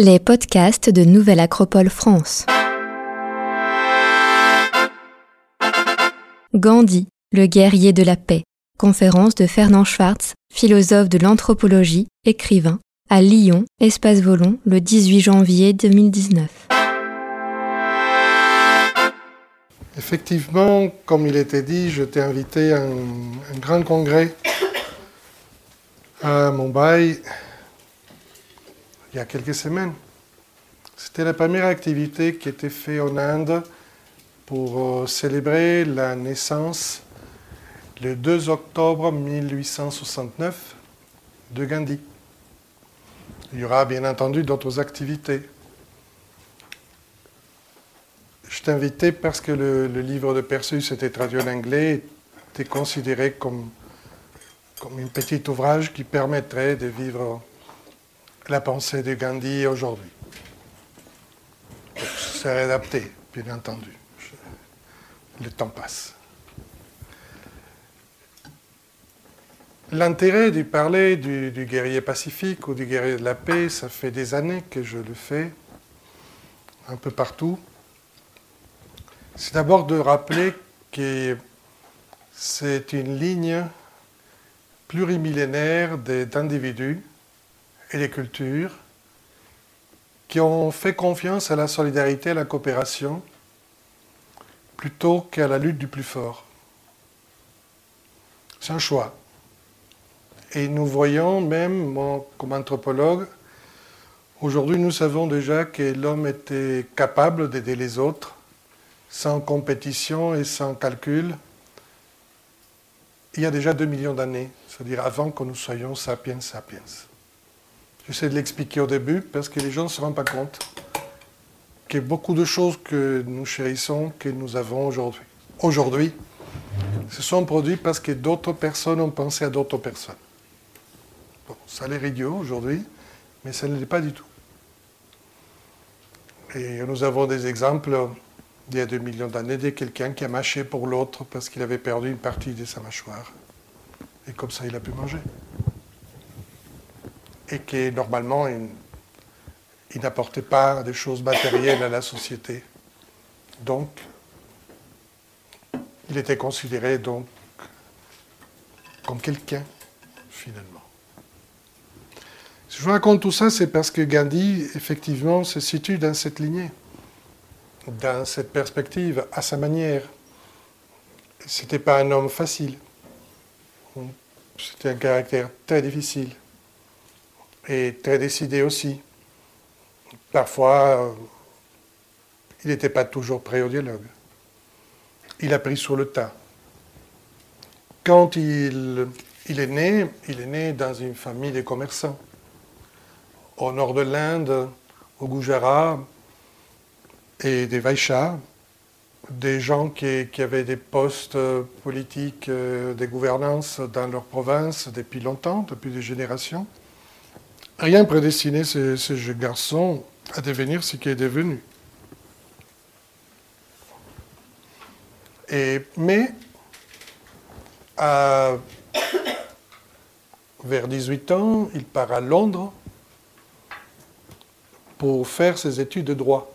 Les podcasts de Nouvelle Acropole France. Gandhi, le guerrier de la paix. Conférence de Fernand Schwartz, philosophe de l'anthropologie, écrivain, à Lyon, Espace Volon, le 18 janvier 2019. Effectivement, comme il était dit, je t'ai invité à un, grand congrès à Mumbai il y a quelques semaines. C'était la première activité qui était faite en Inde pour euh, célébrer la naissance le 2 octobre 1869 de Gandhi. Il y aura bien entendu d'autres activités. Je t'ai invité parce que le, livre de Perseus était traduit en anglais, était considéré comme un petit ouvrage qui permettrait de vivre la pensée de Gandhi aujourd'hui. C'est adapté, bien entendu. Le temps passe. L'intérêt de parler du, du, guerrier pacifique ou du guerrier de la paix, ça fait des années que je le fais, un peu partout. C'est d'abord de rappeler que c'est une ligne plurimillénaire d'individus et des cultures qui ont fait confiance à la solidarité et à la coopération plutôt qu'à la lutte du plus fort. C'est un choix. Et nous voyons même, moi, comme anthropologue, aujourd'hui nous savons déjà que l'homme était capable d'aider les autres sans compétition et sans calcul il y a déjà deux millions d'années, c'est-à-dire avant que nous soyons sapiens sapiens. J'essaie de l'expliquer au début parce que les gens ne se rendent pas compte que beaucoup de choses que nous chérissons, que nous avons aujourd'hui, aujourd'hui, se sont produites parce que d'autres personnes ont pensé à d'autres personnes. Bon, ça a l'air idiot aujourd'hui, mais ça ne l'est pas du tout. Et nous avons des exemples d'il y a deux millions d'années de quelqu'un qui a mâché pour l'autre parce qu'il avait perdu une partie de sa mâchoire. Et comme ça, il a pu manger et qui normalement il, n'apportait pas des choses matérielles à la société. Donc, il était considéré donc comme quelqu'un, finalement. Si je vous raconte tout ça, c'est parce que Gandhi, effectivement, se situe dans cette lignée, dans cette perspective, à sa manière. Ce n'était pas un homme facile. C'était un caractère très difficile et très décidé aussi. Parfois, euh, il n'était pas toujours prêt au dialogue. Il a pris sur le tas. Quand il, est né, il est né dans une famille de commerçants. Au nord de l'Inde, au Gujarat, et des Vaishyas, des gens qui, avaient des postes politiques, euh, des gouvernances dans leur province depuis longtemps, depuis des générations. Rien prédestiné ce, ce jeune garçon à devenir ce qu'il est devenu. Et, mais, vers 18 ans, il part à Londres pour faire ses études de droit.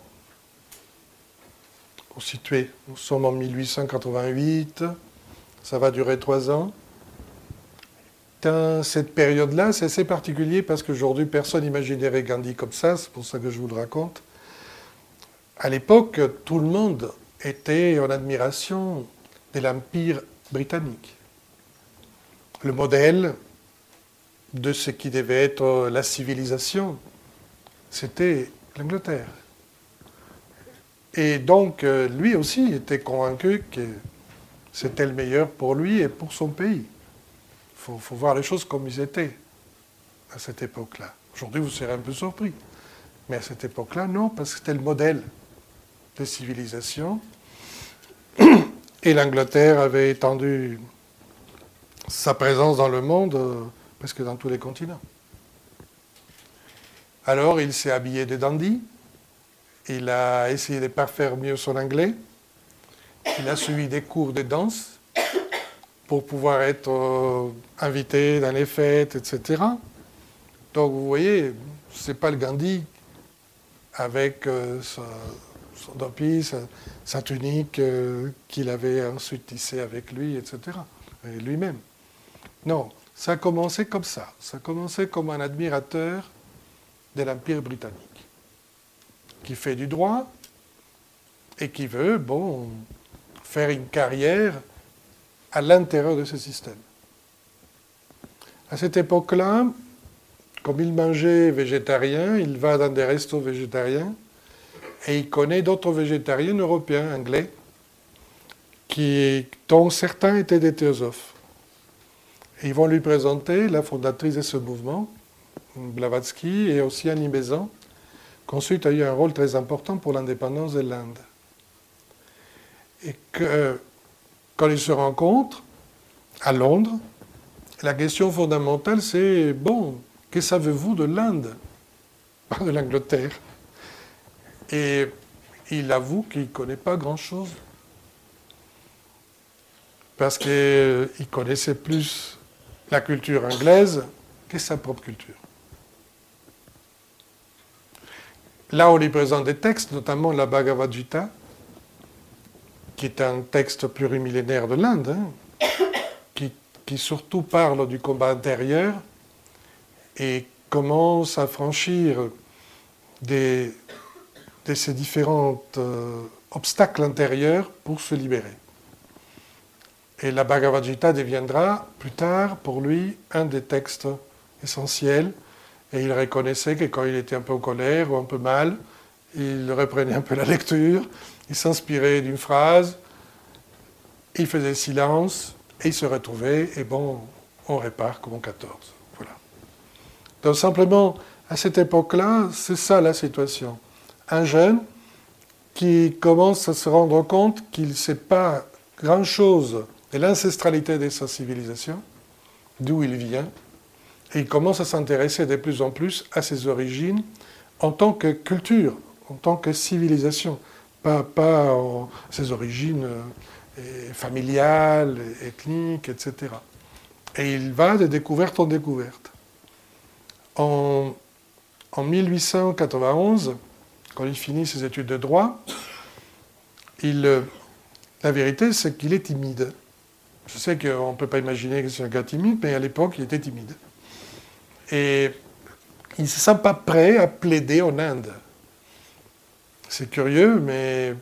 Situer, nous sommes en 1888, ça va durer trois ans cette période-là, c'est assez particulier parce qu'aujourd'hui, personne n'imaginerait Gandhi comme ça, c'est pour ça que je vous le raconte. À l'époque, tout le monde était en admiration de l'Empire britannique. Le modèle de ce qui devait être la civilisation, c'était l'Angleterre. Et donc, lui aussi était convaincu que c'était le meilleur pour lui et pour son pays faut, faut voir les choses comme ils étaient à cette époque-là. Aujourd'hui, vous serez un peu surpris. Mais à cette époque-là, non, parce que c'était le modèle de civilisation. Et l'Angleterre avait étendu sa présence dans le monde, euh, presque dans tous les continents. Alors, il s'est habillé de dandy. Il a essayé de parfaire mieux son anglais. Il a suivi des cours de danse pour pouvoir être euh, invité dans les fêtes, etc. Donc vous voyez, ce n'est pas le Gandhi avec euh, son, son sa, tunique euh, qu'il avait ensuite tissée avec lui, etc. Et lui-même. Non, ça a commencé comme ça. Ça a commencé comme un admirateur de l'Empire britannique, qui fait du droit et qui veut, bon, faire une carrière à l'intérieur de ce système. À cette époque-là, comme il mangeait végétarien, il va dans des restos végétariens et il connaît d'autres végétariens européens, anglais, qui, dont certains étaient des théosophes. Ils vont lui présenter la fondatrice de ce mouvement, Blavatsky, et aussi Annie Besant, qui ensuite a eu un rôle très important pour l'indépendance de l'Inde. Et que, quand ils se rencontrent à Londres, la question fondamentale c'est, bon, que savez-vous de l'Inde? Pas de l'Angleterre. Et il avoue qu'il ne connaît pas grand-chose. Parce qu'il connaissait plus la culture anglaise que sa propre culture. Là, on lui présente des textes, notamment la Bhagavad Gita, qui est un texte plurimillénaire de l'Inde, hein, qui, surtout parle du combat intérieur et commence à franchir des, de ces différents euh, obstacles intérieurs pour se libérer. Et la Bhagavad Gita deviendra plus tard pour lui un des textes essentiels. Et il reconnaissait que quand il était un peu en colère ou un peu mal, il reprenait un peu la lecture, il s'inspirait d'une phrase, il faisait silence et il se retrouvait, et bon, on répare comme en 14. Donc simplement, à cette époque-là, c'est ça la situation. Un jeune qui commence à se rendre compte qu'il ne sait pas grand-chose de l'ancestralité de sa civilisation, d'où il vient, et il commence à s'intéresser de plus en plus à ses origines en tant que culture, en tant que civilisation, pas, ses origines euh, familiales, ethniques, etc. Et il va de découverte en découverte. En, 1891, quand il finit ses études de droit, il, la vérité, c'est qu'il est timide. Je sais qu'on ne peut pas imaginer que c'est un gars timide, mais à l'époque, il était timide. Et il ne se sent pas prêt à plaider en Inde. C'est curieux, mais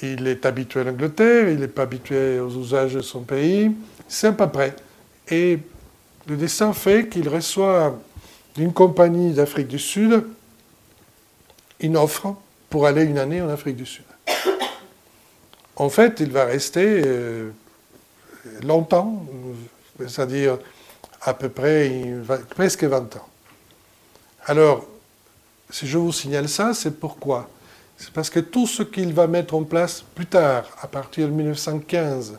il est habitué à l'Angleterre, il n'est pas habitué aux usages de son pays, se sent pas prêt. Et le destin fait qu'il reçoit d'une compagnie d'Afrique du Sud une offre pour aller une année en Afrique du Sud. En fait, il va rester euh, longtemps, c'est-à-dire à peu près presque 20 ans. Alors, si je vous signale ça, c'est pourquoi? C'est parce que tout ce qu'il va mettre en place plus tard, à partir de 1915,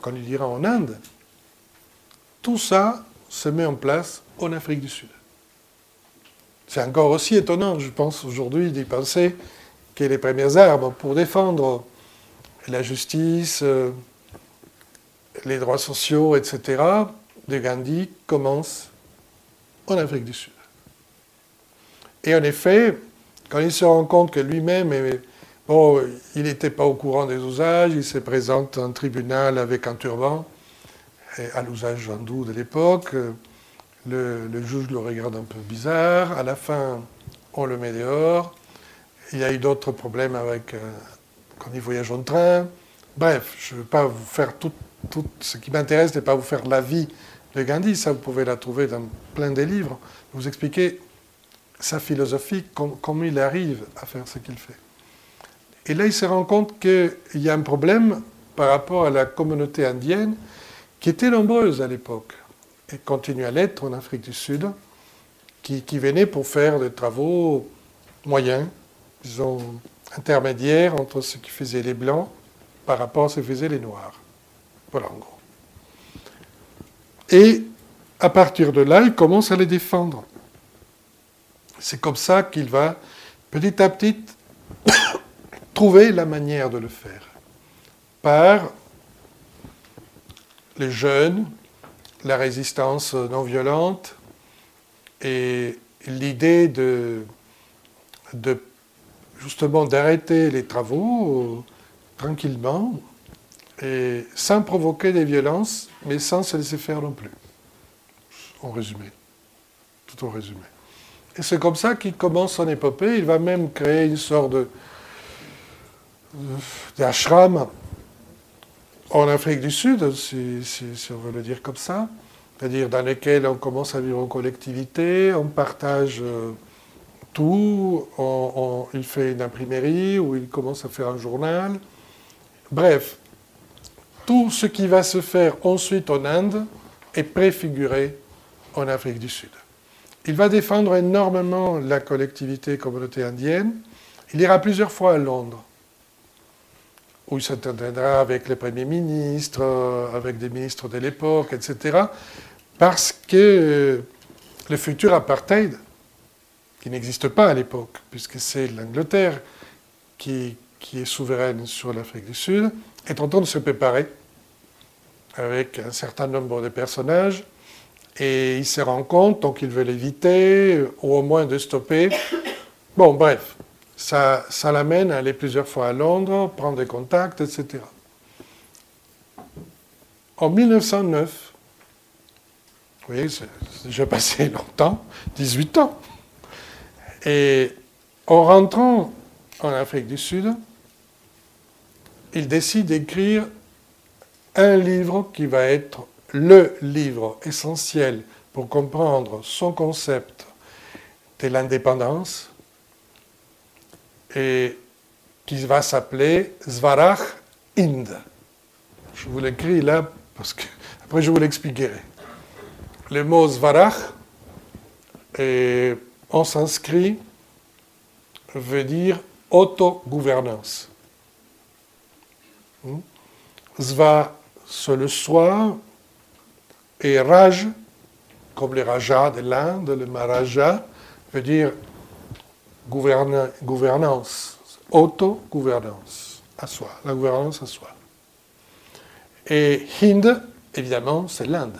quand il ira en Inde, tout ça se met en place en Afrique du Sud. C'est encore aussi étonnant, je pense, aujourd'hui, d'y penser que les premières armes pour défendre la justice, euh, les droits sociaux, etc., de Gandhi commencent en Afrique du Sud. Et en effet, quand il se rend compte que lui-même, bon, il n'était pas au courant des usages, il se présente en tribunal avec un turban, à l'usage hindou de l'époque, le, juge le regarde un peu bizarre. À la fin, on le met dehors. Il y a eu d'autres problèmes avec euh, quand il voyage en train. Bref, je ne veux pas vous faire tout, ce qui m'intéresse n'est pas vous faire la vie de Gandhi, ça vous pouvez la trouver dans plein des livres, vous expliquer sa philosophie, comment il arrive à faire ce qu'il fait. Et là, il se rend compte qu'il y a un problème par rapport à la communauté indienne qui était nombreuse à l'époque et continue à l'être en Afrique du Sud, qui, venaient pour faire des travaux moyens, disons intermédiaires entre ce qui faisaient les Blancs par rapport à ce que faisaient les Noirs. Voilà en gros. Et à partir de là, il commence à les défendre. C'est comme ça qu'il va petit à petit trouver la manière de le faire. Par les jeunes, la résistance non violente et l'idée justement d'arrêter les travaux tranquillement et sans provoquer des violences, mais sans se laisser faire non plus. En résumé. Tout en résumé. C'est comme ça qu'il commence son épopée. Il va même créer une sorte d'ashram en Afrique du Sud, si, on veut le dire comme ça, c'est-à-dire dans lequel on commence à vivre en collectivité, on partage euh, tout, il fait une imprimerie ou il commence à faire un journal. Bref, tout ce qui va se faire ensuite en Inde est préfiguré en Afrique du Sud. Il va défendre énormément la collectivité communauté indienne. Il ira plusieurs fois à Londres où il s'entendra avec les premiers ministres, euh, avec des ministres de l'époque, etc. Parce que euh, le futur apartheid, qui n'existe pas à l'époque, puisque c'est l'Angleterre qui, qui est souveraine sur l'Afrique du Sud, est en train de se préparer avec un certain nombre de personnages, et il se rend compte, donc il veut l'éviter, ou au moins de stopper. Bon, bref, ça, l'amène à aller plusieurs fois à Londres, prendre des contacts, etc. En 1909, vous voyez, déjà passé longtemps, 18 ans. Et en rentrant en Afrique du Sud, il décide d'écrire un livre qui va être le livre essentiel pour comprendre son concept de l'indépendance, et qui va s'appeler Svarach Ind. Je vous l'écris là parce que après je vous l'expliquerai. Le mot Svarach en sanskrit veut dire autogouvernance. Hmm? Sva, c'est le soi, et Raj, comme les Rajas de l'Inde, le Maharaja, veut dire gouvernance, auto-gouvernance à soi, la gouvernance à soi. Et Hind, évidemment, c'est l'Inde.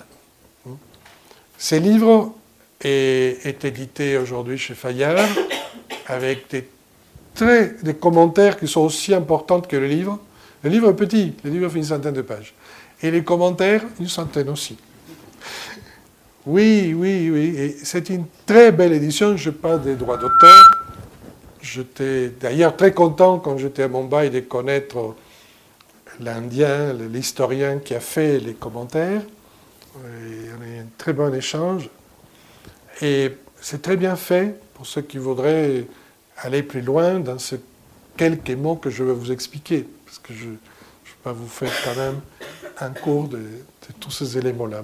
Ces livres est, édité aujourd'hui chez Fayard avec des, des commentaires qui sont aussi importants que le livre. Le livre est petit, le livre fait une centaine de pages. Et les commentaires, une centaine aussi. Oui, oui, oui. c'est une très belle édition. Je parle des droits d'auteur. J'étais d'ailleurs très content quand j'étais à Mumbai de connaître l'Indien, l'historien qui a fait les commentaires. Et on a eu un très bon échange. Et c'est très bien fait pour ceux qui voudraient aller plus loin dans ces quelques mots que je vais vous expliquer. Parce que je ne vais pas vous faire quand même un cours de, tous ces éléments-là.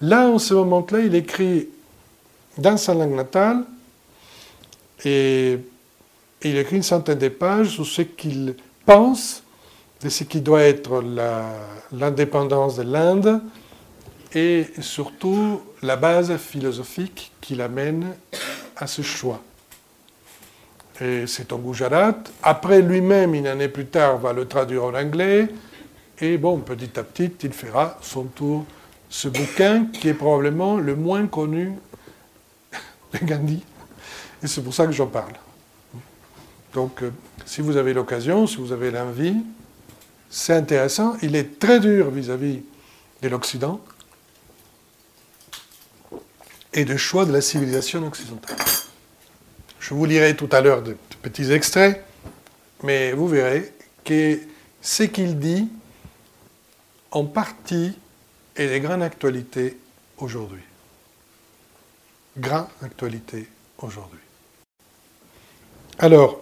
Là, en ce moment-là, il écrit dans sa langue natale. Et il écrit une centaine de pages sur ce qu'il pense de ce qui doit être l'indépendance de l'Inde et surtout la base philosophique qui l'amène à ce choix. Et c'est en Gujarat. Après lui-même, une année plus tard, va le traduire en anglais. Et bon, petit à petit, il fera son tour ce bouquin qui est probablement le moins connu de Gandhi. Et c'est pour ça que j'en parle. Donc, euh, si vous avez l'occasion, si vous avez l'envie, c'est intéressant. Il est très dur vis-à-vis de l'Occident et du choix de la civilisation occidentale. Je vous lirai tout à l'heure de, petits extraits, mais vous verrez que ce qu'il dit, en partie, est de grande actualité aujourd'hui. Grande actualité aujourd'hui. Alors,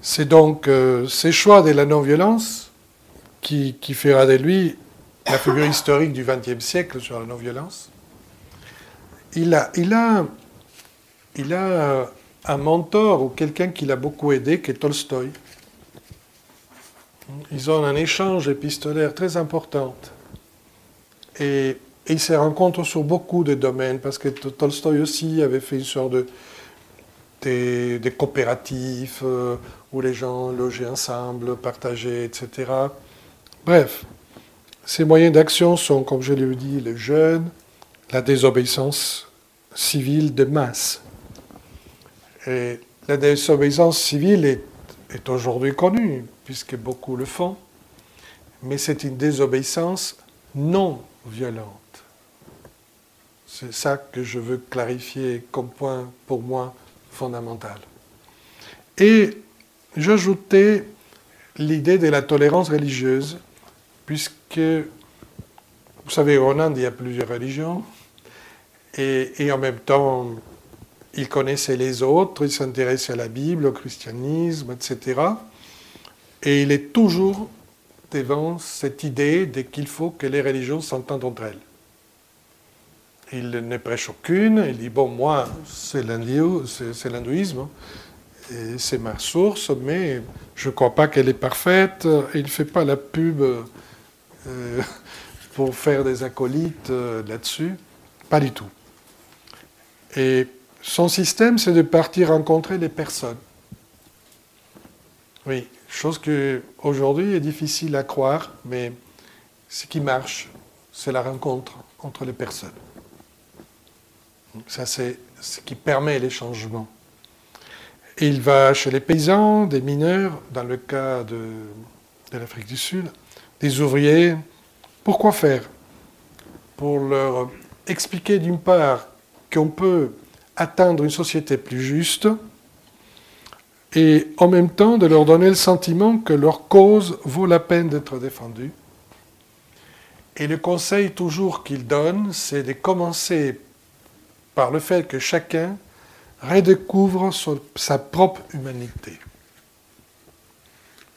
c'est donc euh, ces choix de la non-violence qui, qui, fera de lui la figure historique du XXe siècle sur la non-violence. Il a, il, a, il a un mentor ou quelqu'un qui l'a beaucoup aidé, qui est Tolstoï. Ils ont un échange épistolaire très important. Et, et ils se rencontrent sur beaucoup de domaines, parce que Tolstoï aussi avait fait une sorte de, des, coopératives euh, où les gens logeaient ensemble, partageaient, etc. Bref, ces moyens d'action sont, comme je l'ai dit, le jeûne, la désobéissance civile de masse. Et la désobéissance civile est aujourd'hui connue, puisque beaucoup le font, mais c'est une désobéissance non violente. C'est ça que je veux clarifier comme point pour moi fondamental. Et j'ajoutais l'idée de la tolérance religieuse, puisque, vous savez, en Inde, il y a plusieurs religions, et, et en même temps, il connaissait les autres, il s'intéressait à la Bible, au christianisme, etc. Et il est toujours devant cette idée qu'il faut que les religions s'entendent entre elles. Il ne prêche aucune, il dit, bon, moi, c'est l'hindouisme, hein, c'est ma source, mais je ne crois pas qu'elle est parfaite, il ne fait pas la pub euh, pour faire des acolytes euh, là-dessus, pas du tout. Et son système, c'est de partir rencontrer les personnes. Oui, chose que aujourd'hui est difficile à croire, mais ce qui marche, c'est la rencontre entre les personnes. Ça, c'est ce qui permet les changements. Il va chez les paysans, des mineurs, dans le cas de, de l'Afrique du Sud, des ouvriers. Pourquoi faire? Pour leur expliquer d'une part qu'on peut atteindre une société plus juste et en même temps de leur donner le sentiment que leur cause vaut la peine d'être défendue. Et le conseil toujours qu'ils donnent, c'est de commencer par le fait que chacun redécouvre sa propre humanité.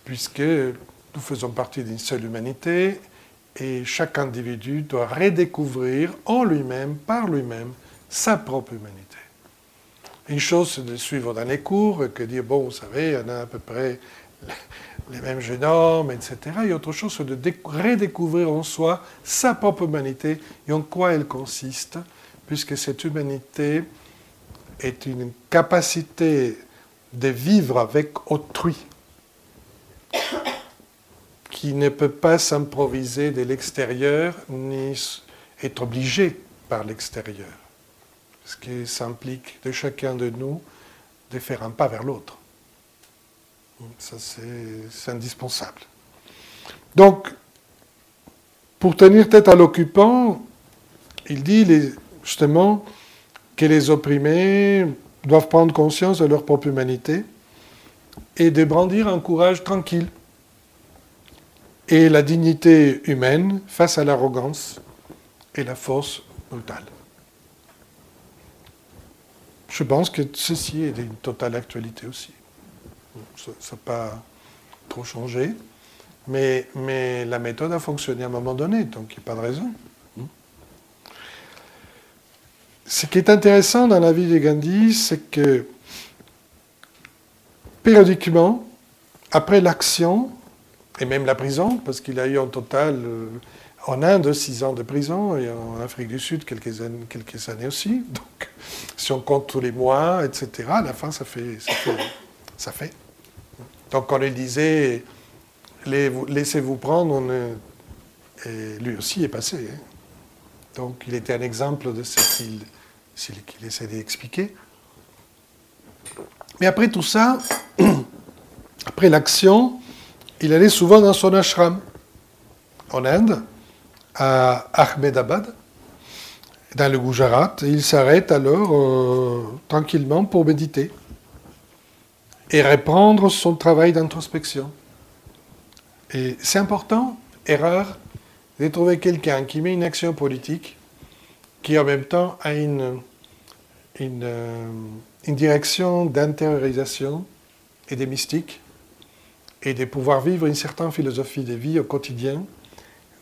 Puisque nous faisons partie d'une seule humanité et chaque individu doit redécouvrir en lui-même, par lui-même, sa propre humanité. Une chose, c'est de suivre dans les cours que dire, bon, vous savez, en a à peu près les mêmes génomes, etc. Et autre chose, c'est de redécouvrir en soi sa propre humanité et en quoi elle consiste, puisque cette humanité est une capacité de vivre avec autrui qui ne peut pas s'improviser de l'extérieur ni être obligé par l'extérieur ce qui s'implique de chacun de nous de faire un pas vers l'autre. Ça, c'est indispensable. Donc, pour tenir tête à l'occupant, il dit justement que les opprimés doivent prendre conscience de leur propre humanité et de brandir un courage tranquille et la dignité humaine face à l'arrogance et la force brutale. Je pense que ceci est d'une totale actualité aussi. Ça n'a pas trop changé, mais, mais la méthode a fonctionné à un moment donné, donc il n'y a pas de raison. Ce qui est intéressant dans la vie de Gandhi, c'est que périodiquement, après l'action, et même la prison, parce qu'il a eu en total euh, en Inde, six ans de prison, et en Afrique du Sud, quelques années, aussi. Donc, si on compte tous les mois, etc., à la fin, ça fait. Ça fait. Donc, quand il disait laissez-vous prendre, on et lui aussi est passé. Hein. Donc, il était un exemple de ce qu'il qu essaie d'expliquer. Mais après tout ça, après l'action, il allait souvent dans son ashram en Inde à Ahmedabad, dans le Gujarat. il s'arrête alors euh, tranquillement pour méditer et reprendre son travail d'introspection. Et c'est important, erreur, de trouver quelqu'un qui met une action politique qui en même temps a euh, une direction d'intériorisation et des mystiques et de pouvoir vivre une certaine philosophie de vie au quotidien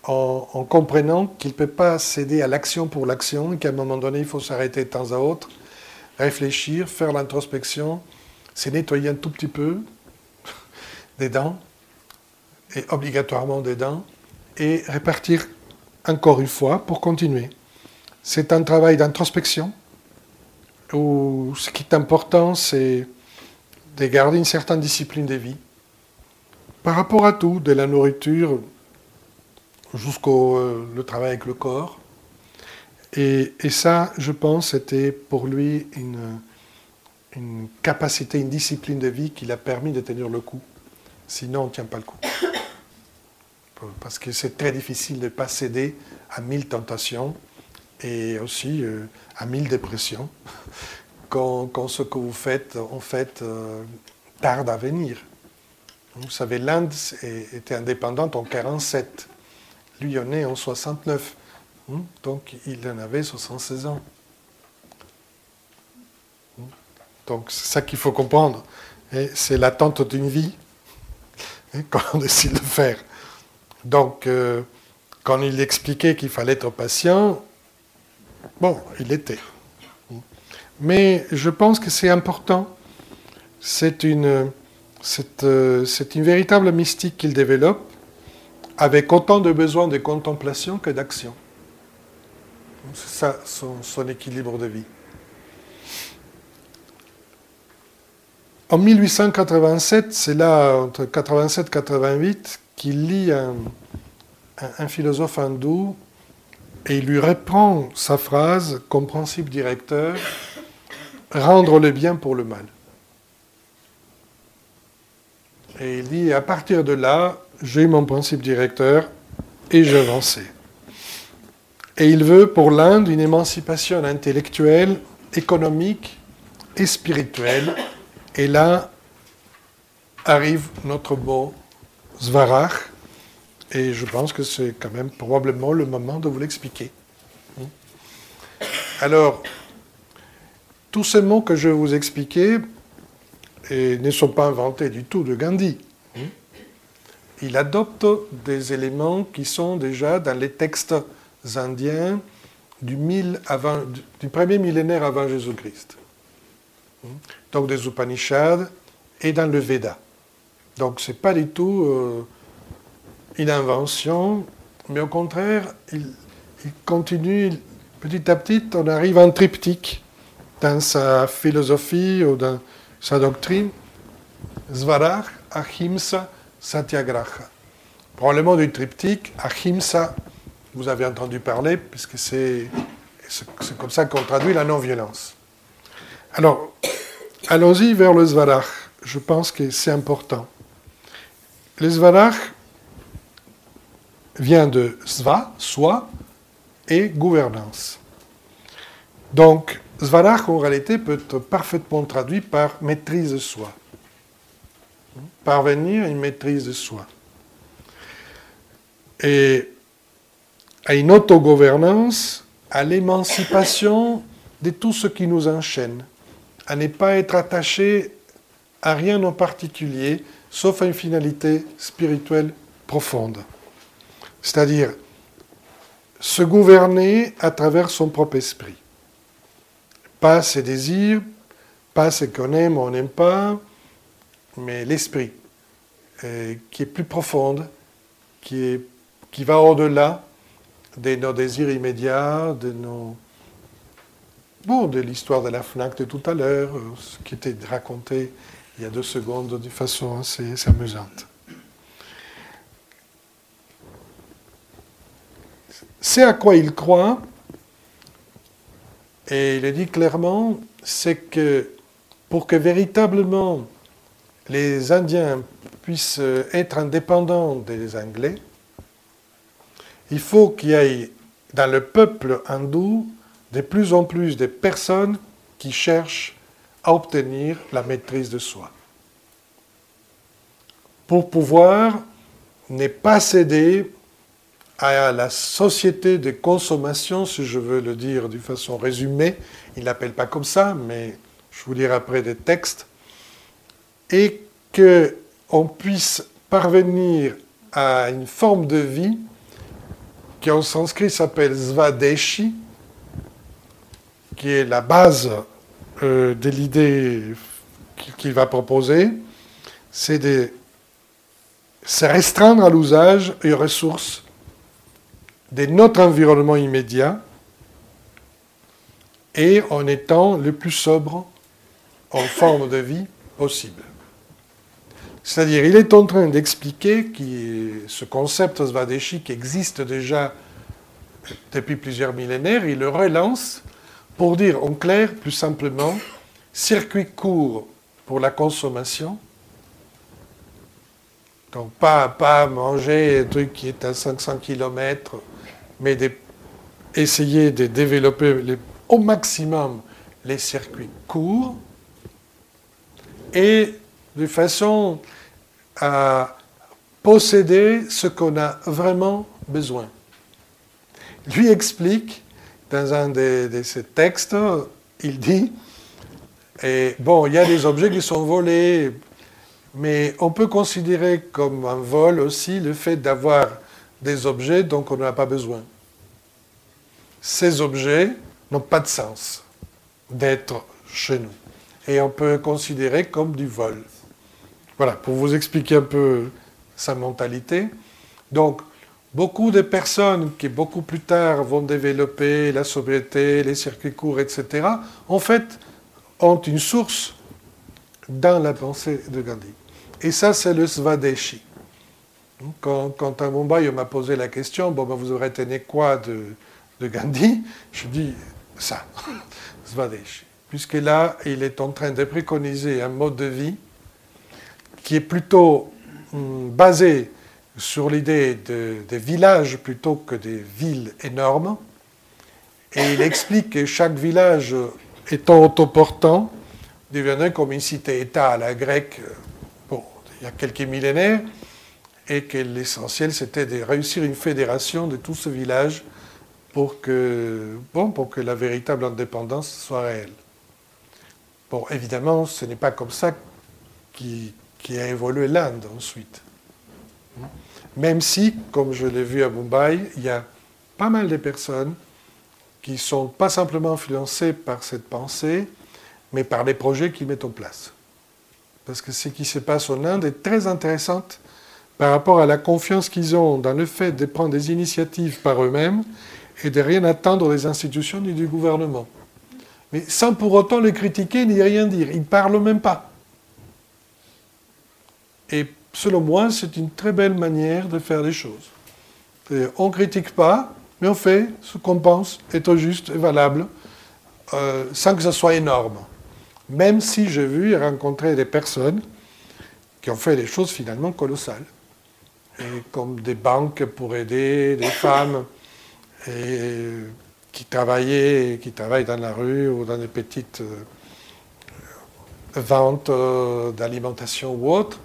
en, comprenant qu'il ne peut pas céder à l'action pour l'action, qu'à un moment donné, il faut s'arrêter de temps à autre, réfléchir, faire l'introspection, se nettoyer un tout petit peu des dents, et obligatoirement des dents, et répartir encore une fois pour continuer. C'est un travail d'introspection où ce qui est important, c'est de garder une certaine discipline de vie par rapport à tout, de la nourriture jusqu'au euh, le travail avec le corps. Et, et, ça, je pense, c'était pour lui une, une capacité, une discipline de vie qui l'a permis de tenir le coup. Sinon, on ne tient pas le coup. Parce que c'est très difficile de ne pas céder à mille tentations et aussi euh, à mille dépressions quand, ce que vous faites, en fait, euh, tarde à venir. Vous savez, l'Inde était indépendante en 1947. Lui, est en 69. Donc, il en avait 76 ans. Donc, c'est ça qu'il faut comprendre. C'est l'attente d'une vie quand on décide de faire. Donc, euh, quand il expliquait qu'il fallait être patient, bon, il était. Mais je pense que c'est important. C'est une, euh, une véritable mystique qu'il développe, avec autant de besoins de contemplation que d'action. C'est ça son, équilibre de vie. En 1887, c'est là, entre 87 et 88, qu'il lit un, un, philosophe hindou et il lui reprend sa phrase comme principe directeur rendre le bien pour le mal. Et il dit à partir de là, j'ai mon principe directeur et j'avançais. Et il veut pour l'Inde une émancipation intellectuelle, économique et spirituelle. Et là arrive notre beau Svarach, et je pense que c'est quand même probablement le moment de vous l'expliquer. Alors, tous ces mots que je vais vous expliquer ne sont pas inventés du tout de Gandhi. Il adopte des éléments qui sont déjà dans les textes indiens du, premier millénaire avant Jésus-Christ. Donc des Upanishads et dans le Veda. Donc ce n'est pas du tout euh, une invention, mais au contraire, il, continue, petit à petit, on arrive en triptyque dans sa philosophie ou dans sa doctrine, Ahimsa, Satyagraha. Probablement du triptyque, Ahimsa, vous avez entendu parler, puisque c'est comme ça qu'on traduit la non-violence. Alors, allons-y vers le Svarach. Je pense que c'est important. Le Svarach, vient de sva, soi, et gouvernance. Donc, svarach en réalité peut être parfaitement traduit par maîtrise de soi. Parvenir à une maîtrise de soi. Et à une autogouvernance, à l'émancipation de tout ce qui nous enchaîne, à ne pas être attaché à rien en particulier, sauf à une finalité spirituelle profonde c'est-à-dire se gouverner à travers son propre esprit. Pas ses désirs, pas ce qu'on aime ou on n'aime pas, mais l'esprit, euh, qui est plus profonde, qui, va au-delà de nos désirs immédiats, de nos... Bon, de l'histoire de la FNAC de tout à l'heure, euh, ce qui était raconté il y a deux secondes de façon assez amusante. C'est à quoi il croit, et il le dit clairement, c'est que pour que véritablement les Indiens puissent être indépendants des Anglais, il faut qu'il y ait dans le peuple hindou de plus en plus de personnes qui cherchent à obtenir la maîtrise de soi. Pour pouvoir ne pas céder à la société de consommation, si je veux le dire d'une façon résumée, il ne l'appelle pas comme ça, mais je vous lirai après des textes, et qu'on puisse parvenir à une forme de vie qui en sanskrit s'appelle Svadeshi, qui est la base euh, de l'idée qu'il va proposer, c'est de se restreindre à l'usage et aux ressources de notre environnement immédiat et en étant le plus sobre en forme de vie possible. C'est-à-dire, il est en train d'expliquer que ce concept Svadeshi qui existe déjà depuis plusieurs millénaires, il le relance pour dire en clair, plus simplement, circuits courts pour la consommation. Donc pas, pas manger un truc qui est à 500 km, mais essayer de développer au maximum les circuits courts et de façon à posséder ce qu'on a vraiment besoin. Lui explique, dans un de, ses textes, il dit, et bon, il y a des objets qui sont volés, mais on peut considérer comme un vol aussi le fait d'avoir des objets dont on n'a pas besoin. Ces objets n'ont pas de sens d'être chez nous. Et on peut considérer comme du vol. Voilà, pour vous expliquer un peu sa mentalité. Donc, beaucoup de personnes qui, beaucoup plus tard, vont développer la sobriété, les circuits courts, etc., en fait, ont une source dans la pensée de Gandhi. Et ça, c'est le Svadeshi. Quand, quand à Mumbai, on m'a posé la question, bon, ben, vous aurez tenu quoi de, de Gandhi? Je dis ça, Svadeshi. Puisque là, il est en train de préconiser un mode de vie qui est plutôt hum, basé sur l'idée de, des villages plutôt que des villes énormes. Et il explique que chaque village étant autoportant, devenait comme une cité-État à la grecque bon, il y a quelques millénaires, et que l'essentiel c'était de réussir une fédération de tout ce village pour que, bon, pour que la véritable indépendance soit réelle. Bon, évidemment, ce n'est pas comme ça qui, qui a évolué l'Inde ensuite. Même si, comme je l'ai vu à Mumbai, il y a pas mal de personnes qui sont pas simplement influencées par cette pensée, mais par les projets qu'ils mettent en place. Parce que ce qui se passe en Inde est très intéressant par rapport à la confiance qu'ils ont dans le fait de prendre des initiatives par eux-mêmes et de rien attendre des institutions ni du gouvernement. Mais sans pour autant les critiquer ni rien dire. Ils ne parlent même pas. Et selon moi, c'est une très belle manière de faire les choses. On ne critique pas, mais on fait ce qu'on pense être juste et valable, euh, sans que ce soit énorme. Même si j'ai vu et rencontré des personnes qui ont fait des choses finalement colossales, et comme des banques pour aider des femmes et qui travaillaient, qui travaillent dans la rue ou dans des petites euh, ventes euh, d'alimentation ou autres,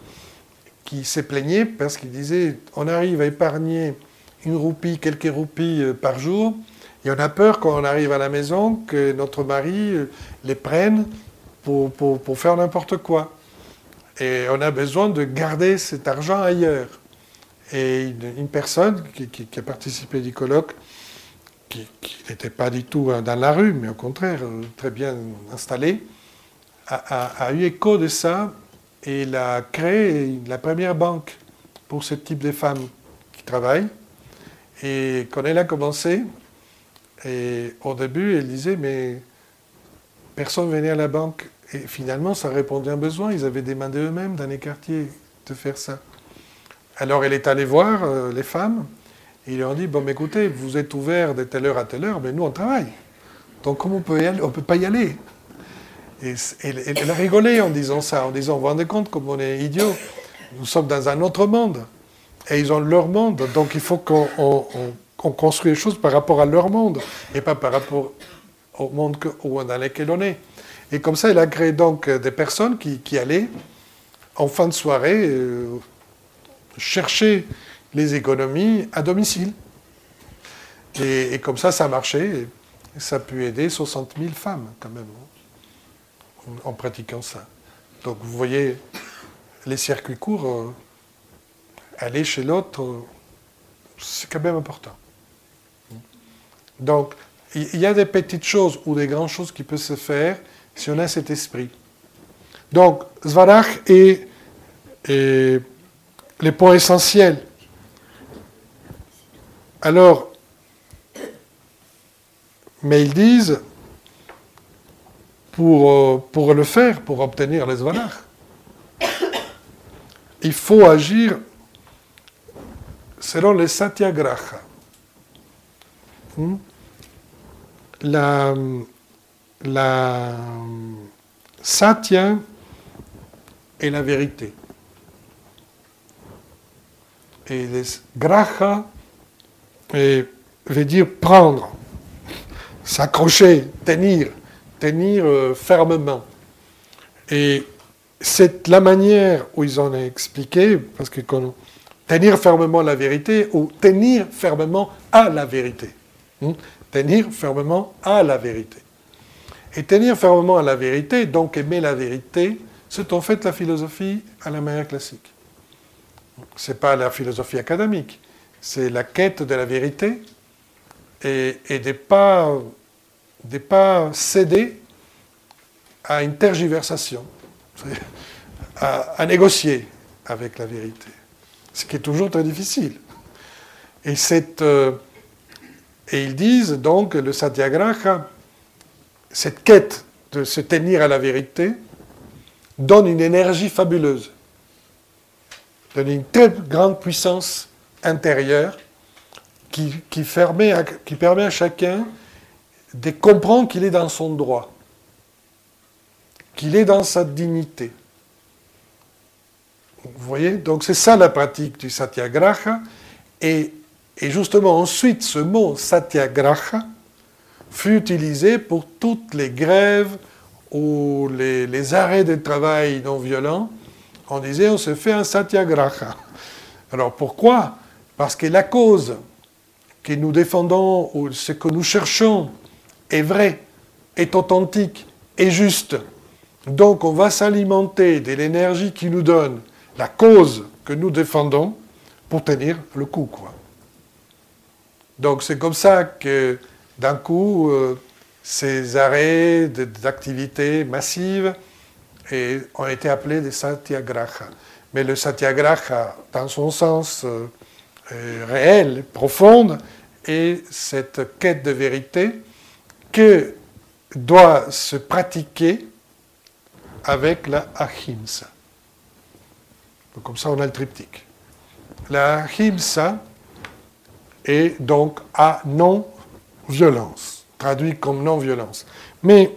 qui se plaignaient parce qu'ils disaient on arrive à épargner une roupie, quelques roupies euh, par jour. Et on a peur quand on arrive à la maison que notre mari euh, les prenne pour, pour, faire n'importe quoi. Et on a besoin de garder cet argent ailleurs. Et une, personne qui, a participé du colloque, qui, n'était pas du tout euh, dans la rue, mais au contraire très bien installée, a eu écho de ça et il a créé la première banque pour ce type de femmes qui travaillent. Et quand elle a commencé, au début, elle disait, mais personne venait à la banque. Et finalement, ça répondait à un besoin. Ils avaient demandé eux-mêmes dans les quartiers de faire ça. Alors elle est allée voir euh, les femmes. Et ils leur ont dit, bon, écoutez, vous êtes ouverts de telle heure à telle heure, mais nous, on travaille. Donc, comment on peut On ne peut pas y aller. Et elle, a rigolé en disant ça, en disant, vous vous rendez compte comme on est idiot? Nous sommes dans un autre monde et ils ont leur monde. Donc il faut qu'on on, construise les choses par rapport à leur monde et pas par rapport au monde que, dans lequel on est. Et comme ça, il a créé donc des personnes qui, allaient en fin de soirée euh, chercher les économies à domicile. Et, comme ça, ça marchait. Et ça a pu aider 60 000 femmes quand même en, pratiquant ça. Donc vous voyez, les circuits courts, euh, aller chez l'autre, c'est quand même important. Donc, il y a des petites choses ou des grandes choses qui peuvent se faire si on a cet esprit. Donc, Svarach est, est les points essentiels. Alors, mais ils disent, pour, euh, pour le faire, pour obtenir les Svarach, il faut agir selon les satyagraha. Hmm? La, la, Satya est la vérité. Et les graha veut dire prendre, s'accrocher, tenir, tenir euh, fermement. Et c'est la manière où ils ont expliqué, parce que tenir fermement la vérité ou tenir fermement à la vérité. Hmm? Tenir fermement à la vérité. Et tenir fermement à la vérité, donc aimer la vérité, c'est en fait la philosophie à la manière classique. Ce n'est pas la philosophie académique, c'est la quête de la vérité et, et de ne pas, pas céder à une tergiversation, à, négocier avec la vérité, ce qui est toujours très difficile. Et, euh, et ils disent donc le satyagraha, cette quête de se tenir à la vérité, donne une énergie fabuleuse, donne une très grande puissance intérieure qui permet à chacun de comprendre qu'il est dans son droit, qu'il est dans sa dignité. Vous voyez? Donc c'est ça la pratique du satyagraha. Et, et justement ensuite, ce mot satyagraha fut utilisé pour toutes les grèves ou les, arrêts de travail non violents, on disait on se fait un satyagraha. Alors pourquoi? Parce que la cause que nous défendons ou ce que nous cherchons est vrai, est authentique, est juste. Donc on va s'alimenter de l'énergie qui nous donne la cause que nous défendons pour tenir le coup. Quoi. Donc c'est comme ça que d'un coup, euh, ces arrêts d'activités massives ont été appelés des satyagraha. Mais le satyagraha, dans son sens euh, euh, réel, profond, est cette quête de vérité que doit se pratiquer avec la ahimsa. comme ça, on a le triptyque. La ahimsa est donc à non-violence traduit comme non-violence. Mais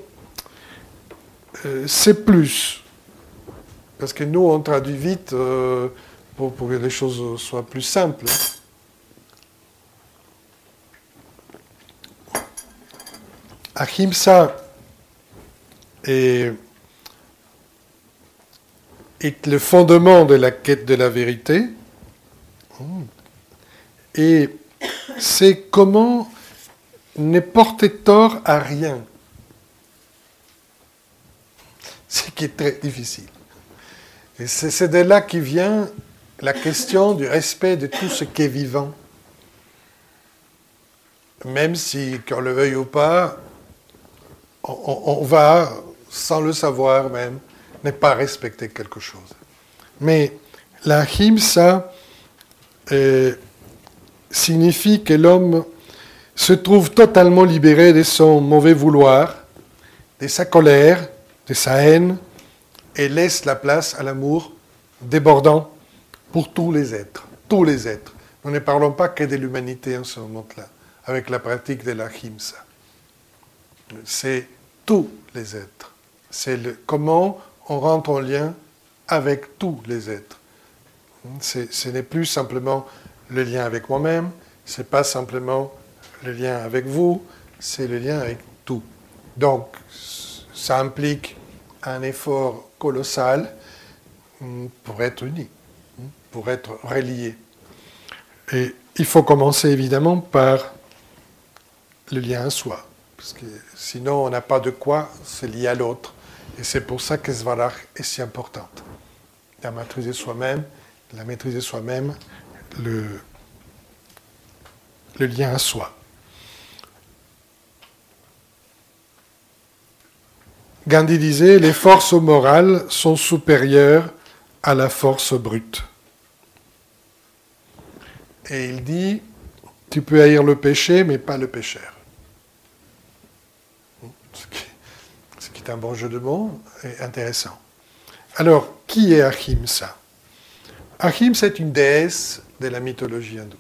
euh, c'est plus, parce que nous, on traduit vite euh, pour, que les choses soient plus simples. Ahimsa est, est le fondement de la quête de la vérité. Et c'est comment ne porter tort à rien. Ce qui est très difficile. Et c'est de là qui vient la question du respect de tout ce qui est vivant. Même si, qu'on le veuille ou pas, on, va, sans le savoir même, ne pas respecter quelque chose. Mais la himsa euh, signifie que l'homme se trouve totalement libéré de son mauvais vouloir, de sa colère, de sa haine, et laisse la place à l'amour débordant pour tous les êtres, tous les êtres. Nous ne parlons pas que de l'humanité en ce moment-là, avec la pratique de la himsa. C'est tous les êtres. C'est comment on rentre en lien avec tous les êtres. Ce n'est plus simplement le lien avec moi-même, ce n'est pas simplement le lien avec vous, c'est le lien avec tout. Donc, ça implique un effort colossal mm, pour être uni, mm, pour être relié. Et il faut commencer évidemment par le lien à soi, parce sinon on n'a pas de quoi se lier à l'autre. Et c'est pour ça que Svarach est si importante. La maîtriser soi-même, la maîtriser soi-même, le, le lien à soi. Gandhi disait, les forces morales sont supérieures à la force brute. Et il dit, tu peux haïr le péché, mais pas le pécheur. Ce qui, est un bon jeu de mots et intéressant. Alors, qui est Ahimsa? Ahimsa est une déesse de la mythologie hindoue.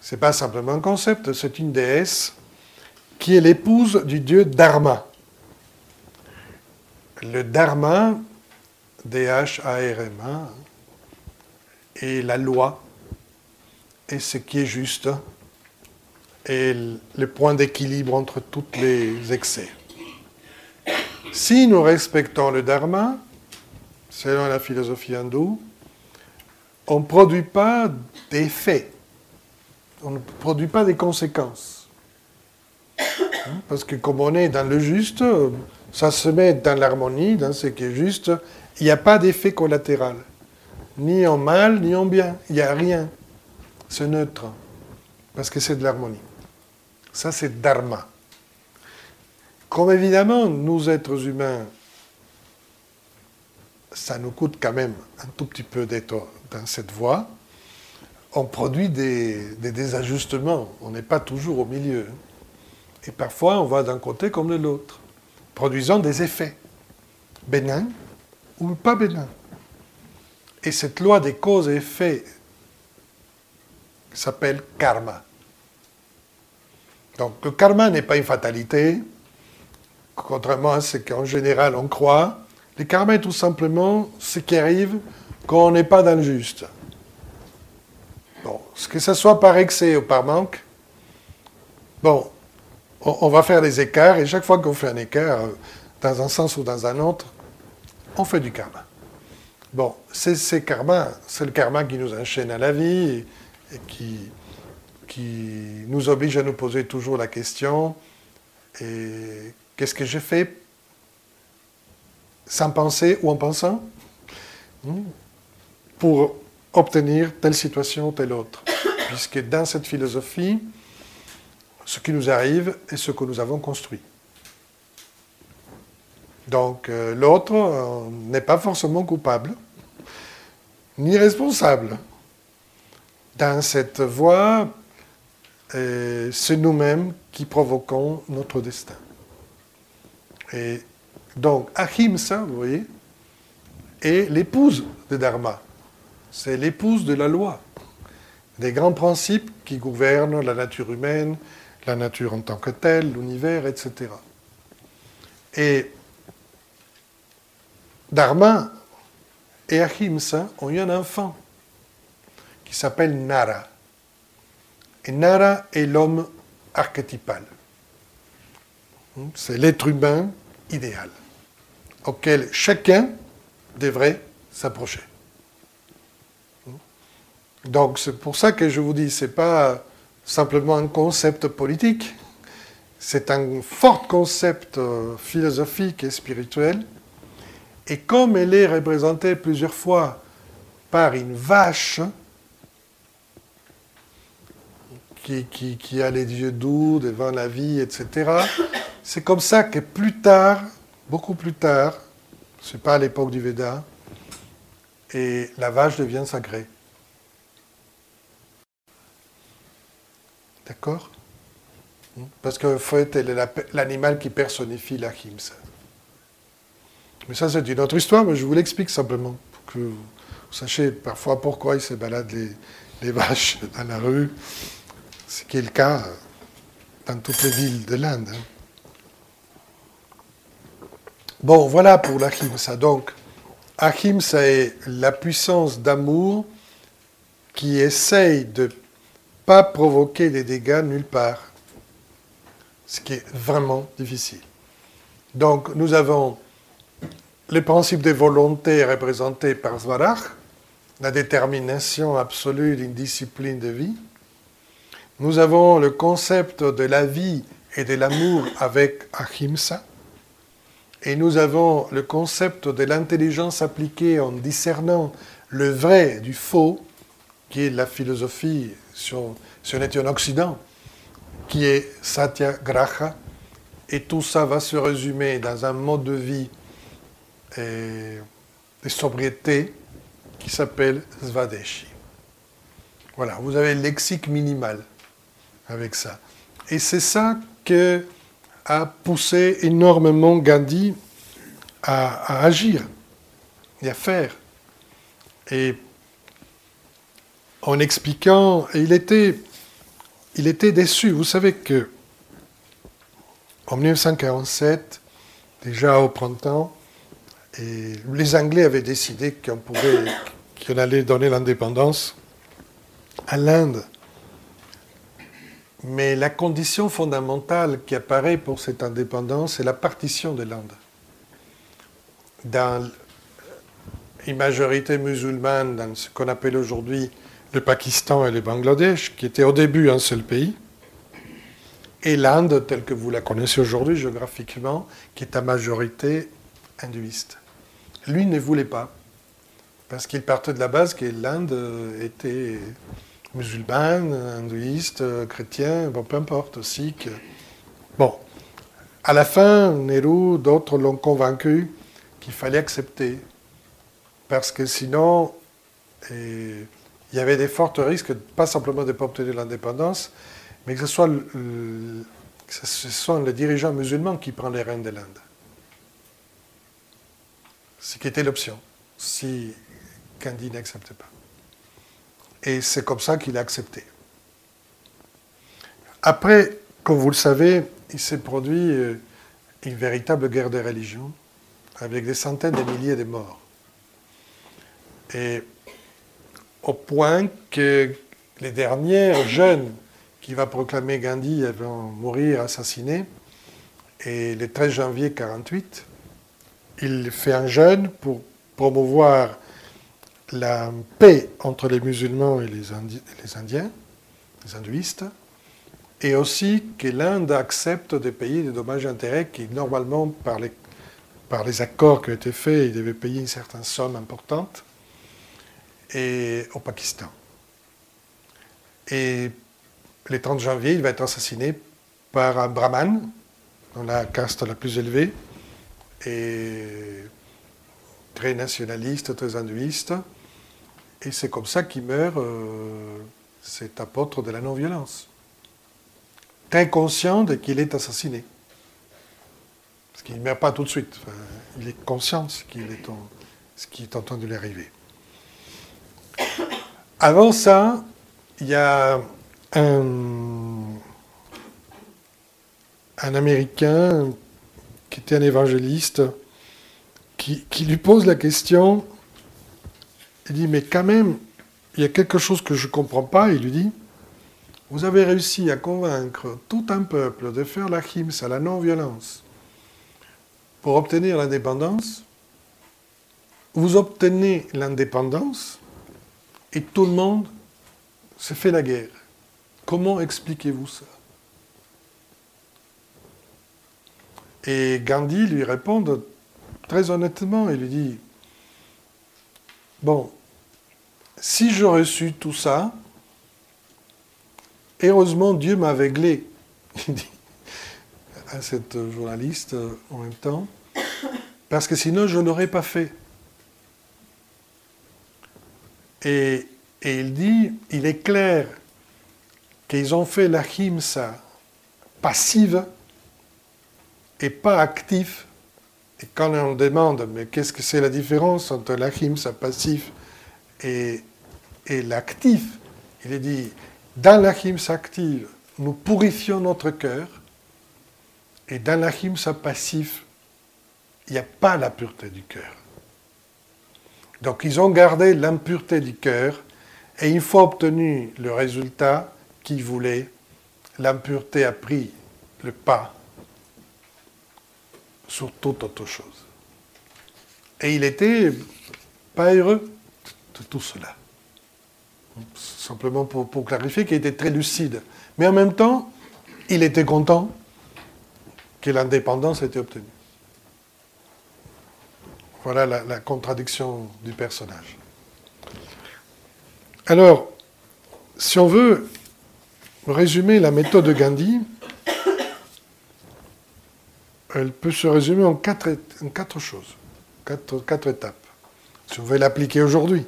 Ce n'est pas simplement un concept, c'est une déesse qui est l'épouse du dieu Dharma. le dharma, D-H-A-R-M-A, est la loi, et ce qui est juste, et le point d'équilibre entre tous les excès. Si nous respectons le dharma, selon la philosophie hindoue, on ne produit pas d'effets, on ne produit pas des conséquences. Hein, parce que comme on est dans le juste, ça se met dans l'harmonie, dans ce qui est juste, il n'y a pas d'effet collatéral, ni en mal, ni en bien, il n'y a rien. C'est neutre, parce que c'est de l'harmonie. Ça, c'est dharma. Comme évidemment, nous êtres humains, ça nous coûte quand même un tout petit peu d'être dans cette voie, on produit des, désajustements. On n'est pas toujours au milieu. Et parfois, on va d'un côté comme de l'autre, produisant des effets, bénins ou pas bénins. Et cette loi des causes et effets s'appelle karma. Donc le karma n'est pas une fatalité, contrairement à ce qu'en général on croit. Le karma est tout simplement ce qui arrive quand on n'est pas dans le juste. Bon, que ce soit par excès ou par manque, bon, on, va faire des écarts, et chaque fois qu'on fait un écart, euh, dans un sens ou dans un autre, on fait du karma. Bon, c'est karma, c'est le karma qui nous enchaîne à la vie et, qui, qui nous oblige à nous poser toujours la question et qu'est-ce que j'ai fait sans penser ou en pensant hmm, pour obtenir telle situation ou telle autre. Puisque dans cette philosophie, ce qui nous arrive est ce que nous avons construit. Donc euh, l'autre euh, n'est pas forcément coupable, ni responsable. Dans cette voie, c'est nous-mêmes qui provoquons notre destin. Et donc, Ahimsa, vous voyez, est l'épouse de Dharma. C'est l'épouse de la loi, des grands principes qui gouvernent la nature humaine, la nature en tant que telle, l'univers, etc. Et Dharma et Ahimsa ont eu un enfant qui s'appelle Nara. Et Nara est l'homme archétypal. C'est l'être humain idéal auquel chacun devrait s'approcher. Donc c'est pour ça que je vous dis, ce n'est pas simplement un concept politique, c'est un fort concept euh, philosophique et spirituel. Et comme elle est représentée plusieurs fois par une vache qui, a les yeux doux devant la vie, etc., c'est comme ça que plus tard, beaucoup plus tard, c'est pas à l'époque du Veda, et la vache devient sacrée. D'accord? Parce qu'en fait, elle est l'animal qui personnifie la himsa. Mais ça, c'est une autre histoire, mais je vous l'explique simplement, pour que vous sachiez parfois pourquoi ils se baladent les, vaches dans la rue, ce qui est le cas dans toutes les villes de l'Inde. Hein. Bon, voilà pour l'ahimsa. Donc, ahimsa est la puissance d'amour qui essaye de pas provoquer des dégâts nulle part, ce qui est vraiment difficile. Donc nous avons le principe de volonté représenté par Svarach, la détermination absolue d'une discipline de vie. Nous avons le concept de la vie et de l'amour avec Ahimsa. Et nous avons le concept de l'intelligence appliquée en discernant le vrai du faux, qui est la philosophie si on, était en Occident, qui est Satyagraha, et tout ça va se résumer dans un mode de vie et, de sobriété qui s'appelle Svadeshi. Voilà, vous avez le lexique minimal avec ça. Et c'est ça que a poussé énormément Gandhi à, agir et à faire. Et en expliquant, il était, il était déçu. Vous savez que en 1947, déjà au printemps, Et les Anglais avaient décidé qu'on qu'on allait donner l'indépendance à l'Inde. Mais la condition fondamentale qui apparaît pour cette indépendance, c'est la partition de l'Inde. Dans une majorité musulmane, dans ce qu'on appelle aujourd'hui le Pakistan et le Bangladesh, qui était au début un seul pays, et l'Inde, telle que vous la connaissez aujourd'hui géographiquement, qui est à majorité hindouiste. Lui ne voulait pas, parce qu'il partait de la base que l'Inde était musulmane, hindouiste, chrétien, bon, peu importe, sikh. Bon, à la fin, Nehru, d'autres l'ont convaincu qu'il fallait accepter, parce que sinon, il y avait des forts risques, pas simplement de ne pas obtenir l'indépendance, mais que ce soit les dirigeants musulmans qui prennent les rênes de l'Inde. Ce qui était l'option, si Gandhi n'acceptait pas. Et c'est comme ça qu'il a accepté. Après, comme vous le savez, il s'est produit euh, une véritable guerre de religion avec des centaines de milliers de morts. Et au point que les derniers jeunes qui va proclamer Gandhi vont mourir assassinés, et le 13 janvier 1948, il fait un jeûne pour promouvoir la paix entre les musulmans et les, Indiens, les hindouistes, et aussi que l'Inde accepte de payer des dommages intérêts qui, normalement, par les, par les accords qui ont été faits, ils devaient payer une certaine somme importante, et au Pakistan. Et le 30 janvier, il va être assassiné par un brahman, dans la caste la plus élevée, et très nationaliste, très hindouiste. Et c'est comme ça qu'il meurt, euh, cet apôtre de la non-violence. Très conscient de qu'il est assassiné. Parce qu'il ne meurt pas tout de suite. il est conscient de ce, est ce qui est en train de lui arriver. Avant ça, il y a un, Américain qui était un évangéliste qui lui pose la question il dit, mais quand même, il y a quelque chose que je ne comprends pas. Il lui dit, vous avez réussi à convaincre tout un peuple de faire la à la non-violence, pour obtenir l'indépendance. Vous obtenez l'indépendance et tout le monde se fait la guerre. Comment expliquez-vous ça? Et Gandhi lui répond très honnêtement, il lui dit, bon, si j'aurais su tout ça, heureusement Dieu m'a aveuglé, dit à cette journaliste euh, en même temps, parce que sinon je n'aurais pas fait. Et, il dit, il est clair qu'ils ont fait la himsa passive et pas active. Et quand on demande, mais qu'est-ce que c'est la différence entre la himsa passif et l'actif, il est dit, dans la active, nous purifions notre cœur, et dans la passif, il n'y a pas la pureté du cœur. Donc ils ont gardé l'impureté du cœur, et une fois obtenu le résultat qu'ils voulaient, l'impureté a pris le pas sur toute autre chose. Et il était pas heureux tout cela simplement pour, clarifier, qu'il était très lucide. Mais en même temps, il était content que l'indépendance ait été obtenue. Voilà la, contradiction du personnage. Alors, si on veut résumer la méthode de Gandhi, elle peut se résumer en quatre, en quatre choses, quatre, quatre étapes. Si on veut l'appliquer aujourd'hui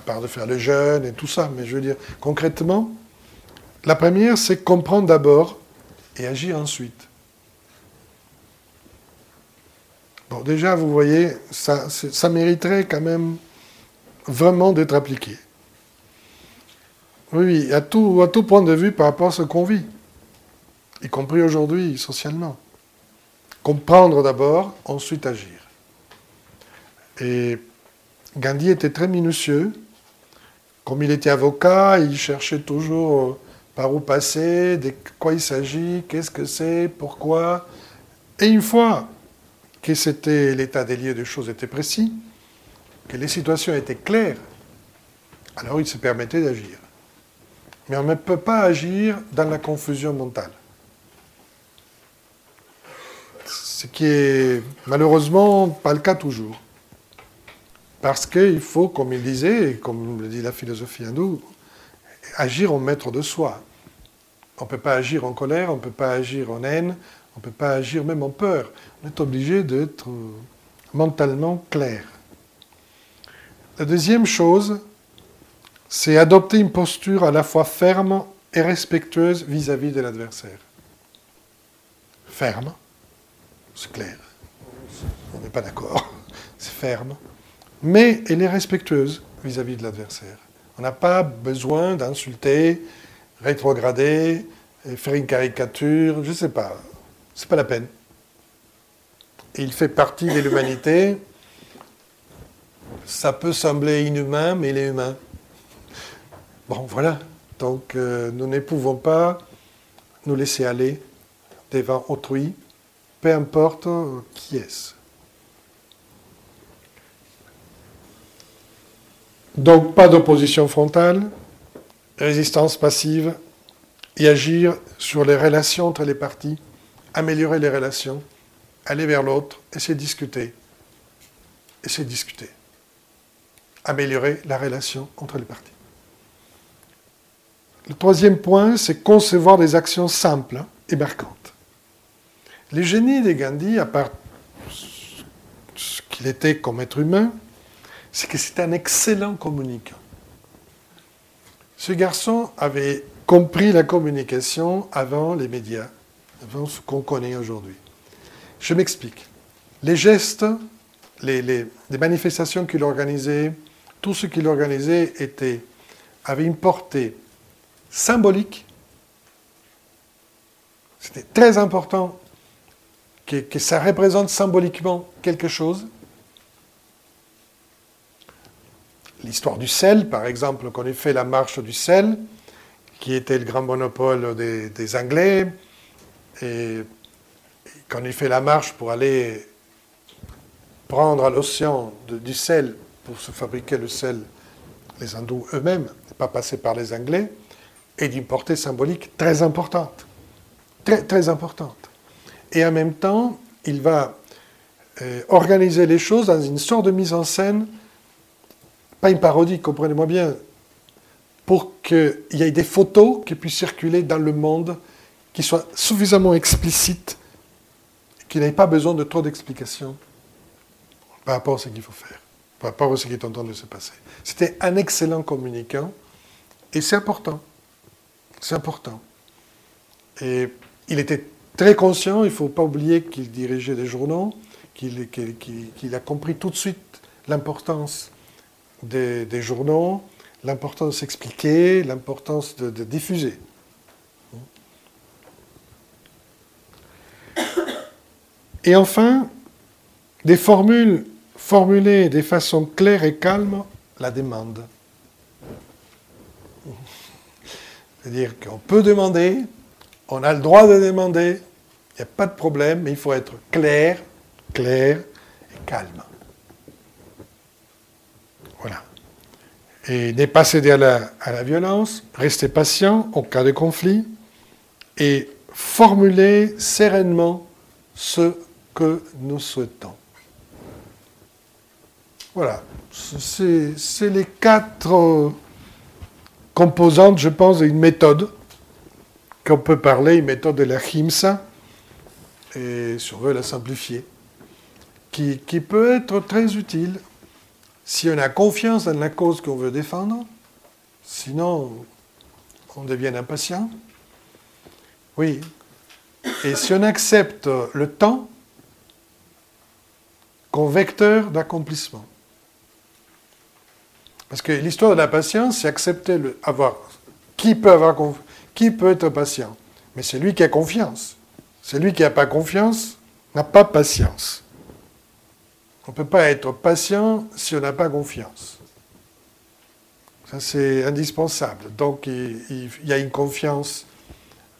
à part de faire le jeûne et tout ça, mais je veux dire, concrètement, la première, c'est comprendre d'abord et agir ensuite. Bon, déjà, vous voyez, ça, mériterait quand même vraiment d'être appliqué. Oui, à à tout point de vue par rapport à ce qu'on vit, y compris aujourd'hui, socialement. Comprendre d'abord, ensuite agir. Et Gandhi était très minutieux. Comme il était avocat, il cherchait toujours euh, par où passer, de quoi il s'agit, qu'est-ce que c'est, pourquoi. Et une fois que c'était l'état des lieux des choses était précis, que les situations étaient claires, alors il se permettait d'agir. Mais on ne peut pas agir dans la confusion mentale. Ce qui est malheureusement pas le cas toujours. Parce qu'il faut, comme il disait, et comme le dit la philosophie hindoue, agir en maître de soi. On ne peut pas agir en colère, on ne peut pas agir en haine, on ne peut pas agir même en peur. On est obligé d'être mentalement clair. La deuxième chose, c'est adopter une posture à la fois ferme et respectueuse vis-à-vis de l'adversaire. Ferme, c'est clair. On n'est pas d'accord, c'est ferme mais elle est respectueuse vis-à-vis de l'adversaire. On n'a pas besoin d'insulter, rétrograder, faire une caricature, je ne sais pas. C'est pas la peine. Il fait partie de l'humanité. Ça peut sembler inhumain, mais il est humain. Bon, voilà. Donc, euh, nous ne pouvons pas nous laisser aller devant autrui, peu importe qui est-ce. Donc pas d'opposition frontale, résistance passive et agir sur les relations entre les parties, améliorer les relations, aller vers l'autre, essayer de discuter, essayer de discuter, améliorer la relation entre les parties. Le troisième point, c'est concevoir des actions simples et marquantes. Les génies de Gandhi, à part ce qu'il était comme être humain, c'est que c'est un excellent communicant. Ce garçon avait compris la communication avant les médias, avant ce qu'on connaît aujourd'hui. Je m'explique. Les gestes, les, manifestations qu'il organisait, tout ce qu'il organisait avait une portée symbolique. C'était très important que ça représente symboliquement quelque chose. L'histoire du sel, par exemple, qu'on ait fait la marche du sel, qui était le grand monopole des, Anglais, et, qu'on ait fait la marche pour aller prendre à l'océan du sel pour se fabriquer le sel, les hindous eux-mêmes, pas passer par les Anglais, et d'une portée symbolique très importante. Très, très importante. Et en même temps, il va euh, organiser les choses dans une sorte de mise en scène pas une parodie, comprenez-moi bien, pour qu'il y ait des photos qui puissent circuler dans le monde, qui soient suffisamment explicites, qui n'aient pas besoin de trop d'explications par rapport à ce qu'il faut faire, par rapport à ce qui est en train de se passer. C'était un excellent communicant, et c'est important. C'est important. Et il était très conscient, il ne faut pas oublier qu'il dirigeait des journaux, qu'il a compris tout de suite l'importance des, journaux, l'importance de s'expliquer, l'importance de, diffuser. Et enfin, des formules formulées de façon claire et calme la demande. C'est-à-dire qu'on peut demander, on a le droit de demander, il n'y a pas de problème, mais il faut être clair, clair et calme. Voilà. Et n'est pas céder à la, violence, rester patient au cas de conflit et formuler sereinement ce que nous souhaitons. Voilà, c'est les quatre composantes, je pense, d'une méthode qu'on peut parler, une méthode de la himsa, et si on veut la simplifier, qui peut être très utile si on a confiance dans la cause qu'on veut défendre, sinon on devient impatient. Oui. Et si on accepte le temps comme vecteur d'accomplissement. Parce que l'histoire de la patience, c'est accepter le, avoir. Qui peut avoir qui peut être patient Mais c'est lui qui a confiance. C'est lui qui n'a pas confiance, n'a pas patience. On ne peut pas être patient si on n'a pas confiance. Ça, c'est indispensable. Donc, il, y a une confiance,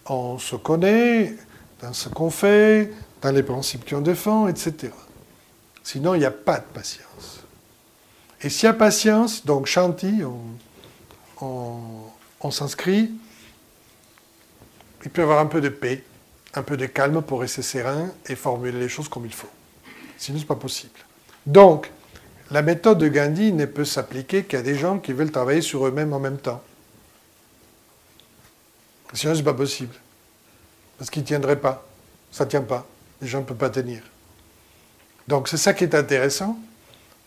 on se connaît, dans ce qu'on fait, dans les principes qu'on défend, etc. Sinon, il n'y a pas de patience. Et s'il y a patience, donc chanti, on, s'inscrit, il peut y avoir un peu de paix, un peu de calme pour rester serein et formuler les choses comme il faut. Sinon, ce n'est pas possible. Donc, la méthode de Gandhi ne peut s'appliquer qu'à des gens qui veulent travailler sur eux-mêmes en même temps. Sinon, ce n'est pas possible. Parce qu'ils ne tiendraient pas. Ça ne tient pas. Les gens ne peuvent pas tenir. Donc, c'est ça qui est intéressant.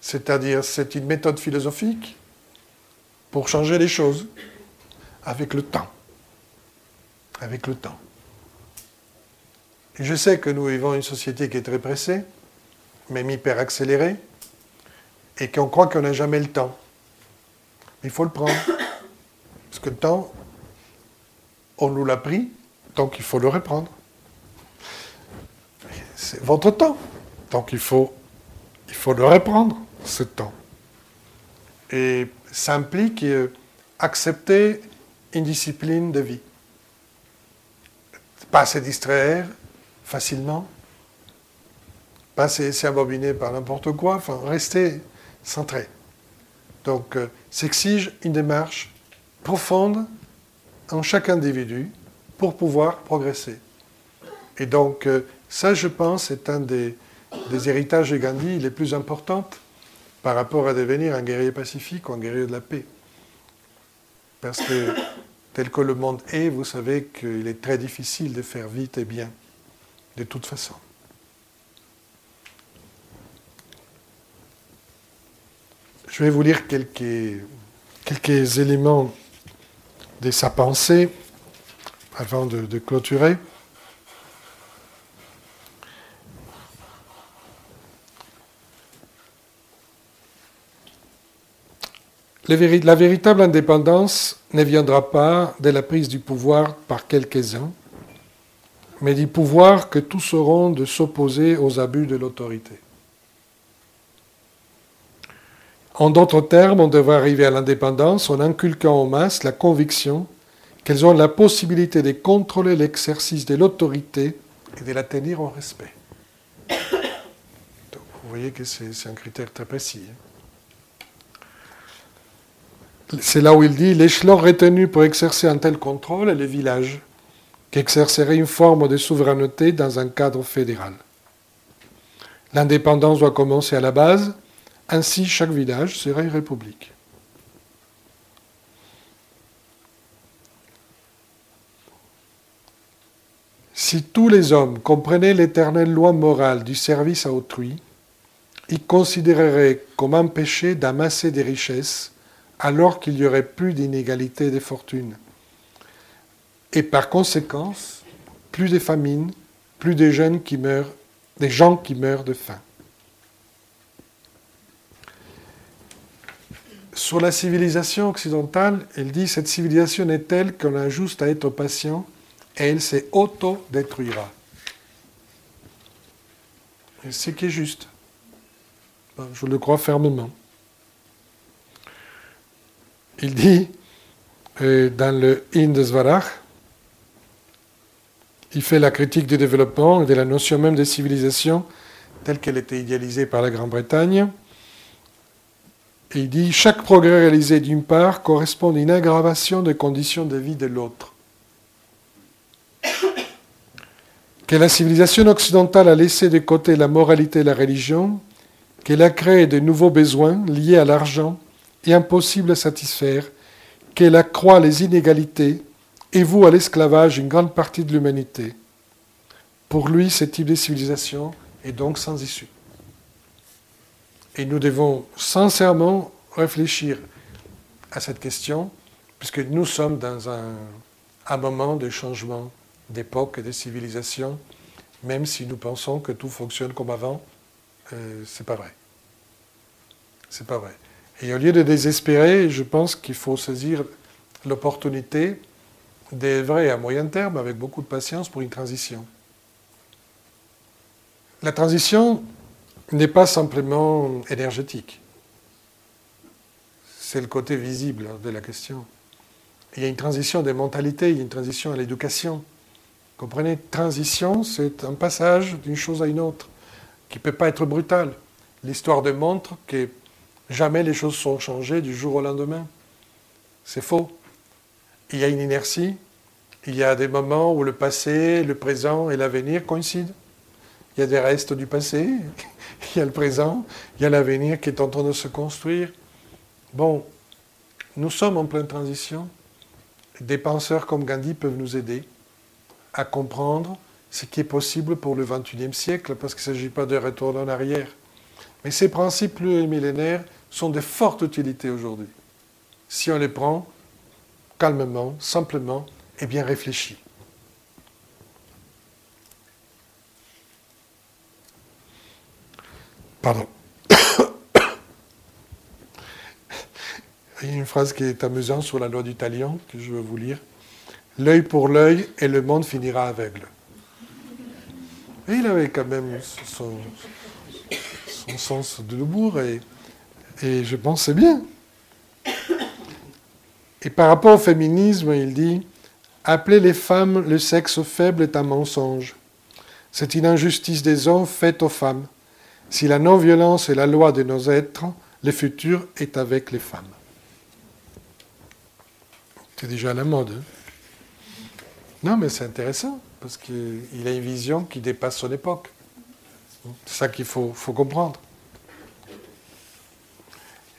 C'est-à-dire, c'est une méthode philosophique pour changer les choses avec le temps. Avec le temps. Je sais que nous vivons une société qui est très pressée, même hyper accélérée et qu'on croit qu'on n'a jamais le temps. Il faut le prendre. Parce que le temps, on nous l'a pris, donc il faut le reprendre. C'est votre temps. Donc il faut, il faut le reprendre, ce temps. Et ça implique euh, accepter une discipline de vie. Pas se distraire facilement, pas se laisser par n'importe quoi, enfin rester centré. Donc, euh, s'exige une démarche profonde en chaque individu pour pouvoir progresser. Et donc, euh, ça, je pense, est un des, des, héritages de Gandhi les plus importants par rapport à devenir un guerrier pacifique ou un guerrier de la paix. Parce que, tel que le monde est, vous savez qu'il est très difficile de faire vite et bien, de toute façon. Je vais vous lire quelques, quelques éléments de sa pensée avant de, clôturer. La véritable indépendance ne viendra pas de la prise du pouvoir par quelques-uns, mais du pouvoir que tous auront de s'opposer aux abus de l'autorité. En d'autres termes, on devrait arriver à l'indépendance en inculquant aux masses la conviction qu'elles ont la possibilité de contrôler l'exercice de l'autorité et de la tenir en respect. vous voyez que c'est un critère très précis. Hein. C'est là où il dit l'échelon retenu pour exercer un tel contrôle est le village, qui exercerait une forme de souveraineté dans un cadre fédéral. L'indépendance doit commencer à la base ainsi, chaque village serait république. Si tous les hommes comprenaient l'éternelle loi morale du service à autrui, ils considéreraient comme un péché d'amasser des richesses alors qu'il n'y aurait plus d'inégalité des fortunes. Et par conséquence, plus de famines, plus de jeunes qui meurent, des gens qui meurent de faim. Sur la civilisation occidentale, elle dit cette civilisation est telle qu'on a juste à être patient et elle s'auto-détruira. ce qui est juste. Je le crois fermement. Il dit euh, dans le Indesvarach, il fait la critique du développement et de la notion même de civilisation telle qu'elle était idéalisée par la Grande-Bretagne. Et il dit chaque progrès réalisé d'une part correspond à une aggravation des conditions de vie de l'autre. Que la civilisation occidentale a laissé de côté la moralité et la religion, qu'elle a créé de nouveaux besoins liés à l'argent et impossibles à satisfaire, qu'elle accroît les inégalités et voue à l'esclavage une grande partie de l'humanité. Pour lui, ce type de civilisation est donc sans issue. Et nous devons sincèrement réfléchir à cette question, puisque nous sommes dans un, moment de changement d'époque et de civilisation, même si nous pensons que tout fonctionne comme avant, euh, c'est pas vrai. C'est pas vrai. Et au lieu de désespérer, je pense qu'il faut saisir l'opportunité d'œuvrer à moyen terme avec beaucoup de patience pour une transition. la transition n'est pas simplement énergétique. C'est le côté visible de la question. Il y a une transition des mentalités, il y a une transition à l'éducation. Comprenez, transition, c'est un passage d'une chose à une autre, qui ne peut pas être brutal. L'histoire démontre que jamais les choses sont changées du jour au lendemain. C'est faux. Il y a une inertie, il y a des moments où le passé, le présent et l'avenir coïncident. Il y a des restes du passé, il y a le présent, il y a l'avenir qui est en train de se construire. Bon, nous sommes en pleine transition. Des penseurs comme Gandhi peuvent nous aider à comprendre ce qui est possible pour le XXIe siècle, parce qu'il ne s'agit pas de retour en arrière. Mais ces principes millénaires sont de forte utilité aujourd'hui, si on les prend calmement, simplement et bien réfléchis. Pardon. Il y a une phrase qui est amusante sur la loi du talion que je veux vous lire. L'œil pour l'œil et le monde finira aveugle. Et il avait quand même son, sens de l'humour et, je pense c'est bien. Et par rapport au féminisme, il dit Appeler les femmes le sexe faible est un mensonge. C'est une injustice des hommes faite aux femmes. Si la non-violence est la loi de nos êtres, le futur est avec les femmes. C'est déjà à la mode. Hein. non, mais c'est intéressant, parce qu'il a une vision qui dépasse son époque. C'est ça qu'il faut, faut, comprendre.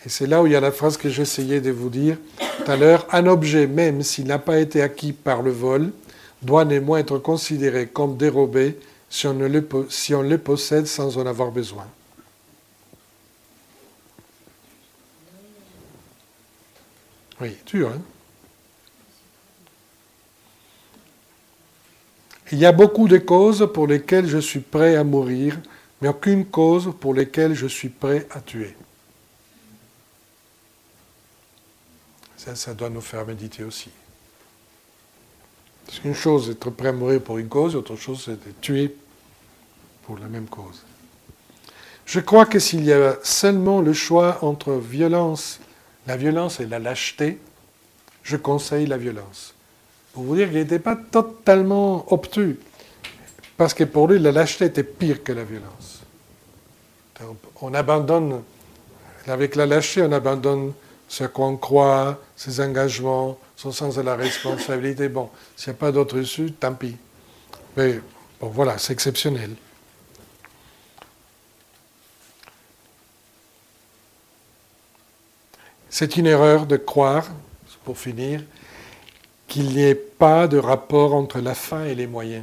Et c'est là où il y a la phrase que j'essayais de vous dire tout à l'heure. Un objet, même s'il n'a pas été acquis par le vol, doit néanmoins être considéré comme dérobé si on, le, si on le possède sans en avoir besoin. Oui, dur, hein? Il y a beaucoup de causes pour lesquelles je suis prêt à mourir, mais aucune cause pour lesquelles je suis prêt à tuer. Ça, ça doit nous faire méditer aussi. Parce qu'une chose, être prêt à mourir pour une cause, autre chose, c'est de tuer pour la même cause. Je crois que s'il y a seulement le choix entre violence, la violence et la lâcheté, je conseille la violence. Pour vous dire qu'il n'était pas totalement obtus, parce que pour lui, la lâcheté était pire que la violence. On abandonne, avec la lâcheté, on abandonne ce qu'on croit, ses engagements, son sens de la responsabilité. Bon, s'il n'y a pas d'autre issue, tant pis. Mais bon, voilà, c'est exceptionnel. C'est une erreur de croire, pour finir, qu'il n'y ait pas de rapport entre la fin et les moyens.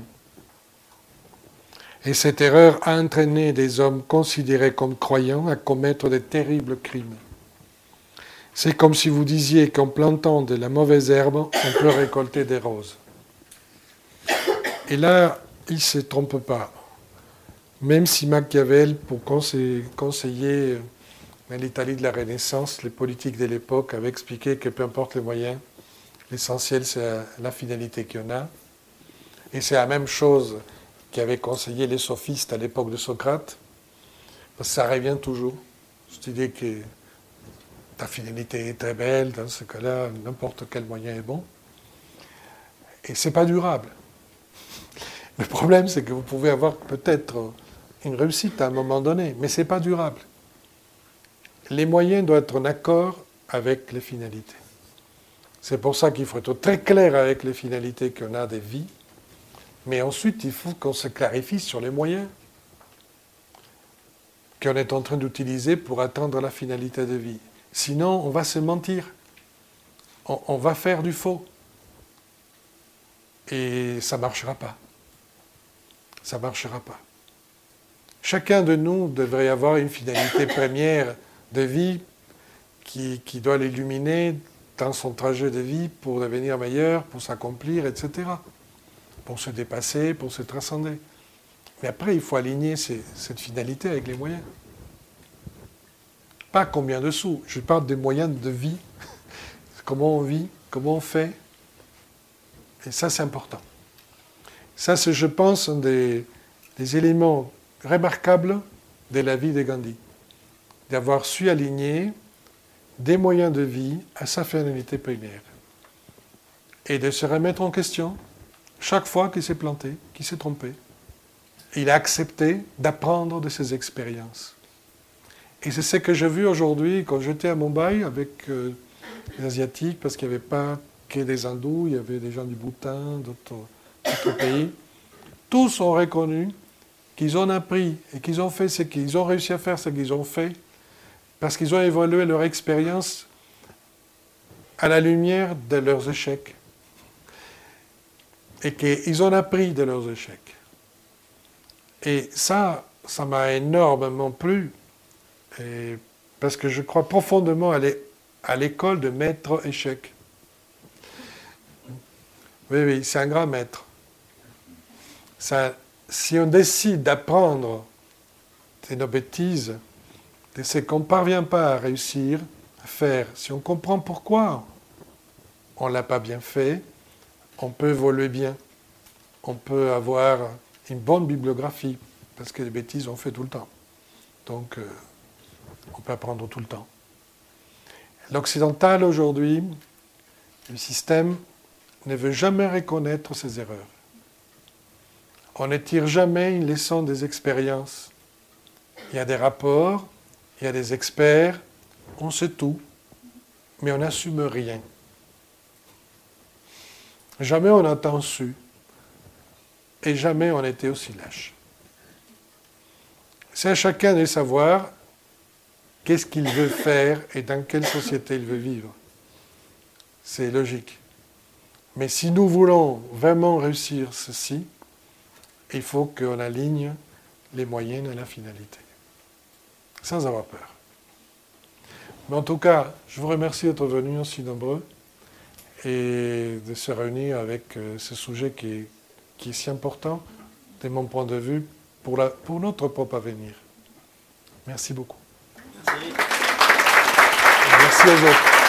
Et cette erreur a entraîné des hommes considérés comme croyants à commettre de terribles crimes. C'est comme si vous disiez qu'en plantant de la mauvaise herbe, on peut récolter des roses. Et là, il ne se trompe pas. Même si Machiavel, pour conseiller mais l'Italie de la Renaissance, les politiques de l'époque avaient expliqué que peu importe les moyens, l'essentiel c'est la finalité qu'il y en a. Et c'est la même chose qu'avaient conseillé les sophistes à l'époque de Socrate. Ça revient toujours. Cette idée que ta finalité est très belle, dans ce cas-là, n'importe quel moyen est bon. Et c'est pas durable. Le problème, c'est que vous pouvez avoir peut-être une réussite à un moment donné, mais c'est pas durable les moyens doivent être en accord avec les finalités. C'est pour ça qu'il faut être très clair avec les finalités qu'on a des vies, mais ensuite il faut qu'on se clarifie sur les moyens qu'on est en train d'utiliser pour atteindre la finalité de vie. Sinon, on va se mentir. On, va faire du faux. Et ça ne marchera pas. Ça ne marchera pas. Chacun de nous devrait avoir une finalité première de vie qui, doit l'illuminer dans son trajet de vie pour devenir meilleur, pour s'accomplir, etc. Pour se dépasser, pour se transcender. Mais après, il faut aligner cette finalité avec les moyens. Pas combien de sous, je parle des moyens de vie. comment on vit, comment on fait. Et ça, c'est important. Ça, c'est, je pense, un des, des éléments remarquable de la vie de Gandhi, d'avoir su aligner des moyens de vie à sa finalité primaire et de se remettre en question chaque fois qu'il s'est planté, qu'il s'est trompé. Il a accepté d'apprendre de ses expériences. Et c'est ce que j'ai vu aujourd'hui quand j'étais à Mumbai avec euh, les Asiatiques, parce qu'il n'y avait pas que des hindous, il y avait des gens du Bhoutan, d'autres pays. Tous ont reconnu qu'ils ont appris et qu'ils ont fait ce qu'ils ont réussi à faire, ce qu'ils ont fait, parce qu'ils ont évalué leur expérience à la lumière de leurs échecs et qu'ils ont appris de leurs échecs. Et ça, ça m'a énormément plu, parce que je crois profondément à l'école de maître échec. Oui, oui, c'est un grand maître. Si on décide d'apprendre nos bêtises, de ce qu'on ne parvient pas à réussir à faire, si on comprend pourquoi on ne l'a pas bien fait, on peut évoluer bien. On peut avoir une bonne bibliographie, parce que les bêtises, on fait tout le temps. Donc, euh, on peut apprendre tout le temps. L'occidental aujourd'hui, le système, ne veut jamais reconnaître ses erreurs. On ne tire jamais une leçon des expériences. Il y a des rapports, il y a des experts, on sait tout, mais on n'assume rien. Jamais on n'a tant su et jamais on été aussi lâche. C'est à chacun de savoir qu'est-ce qu'il veut faire et dans quelle société il veut vivre. C'est logique. Mais si nous voulons vraiment réussir ceci, il faut qu'on aligne les moyennes à la finalité, sans avoir peur. Mais en tout cas, je vous remercie d'être venus aussi nombreux et de se réunir avec euh, ce sujet qui est, qui est si important, de mon point de vue, pour, la, pour notre propre avenir. Merci beaucoup. Merci, Merci aux autres.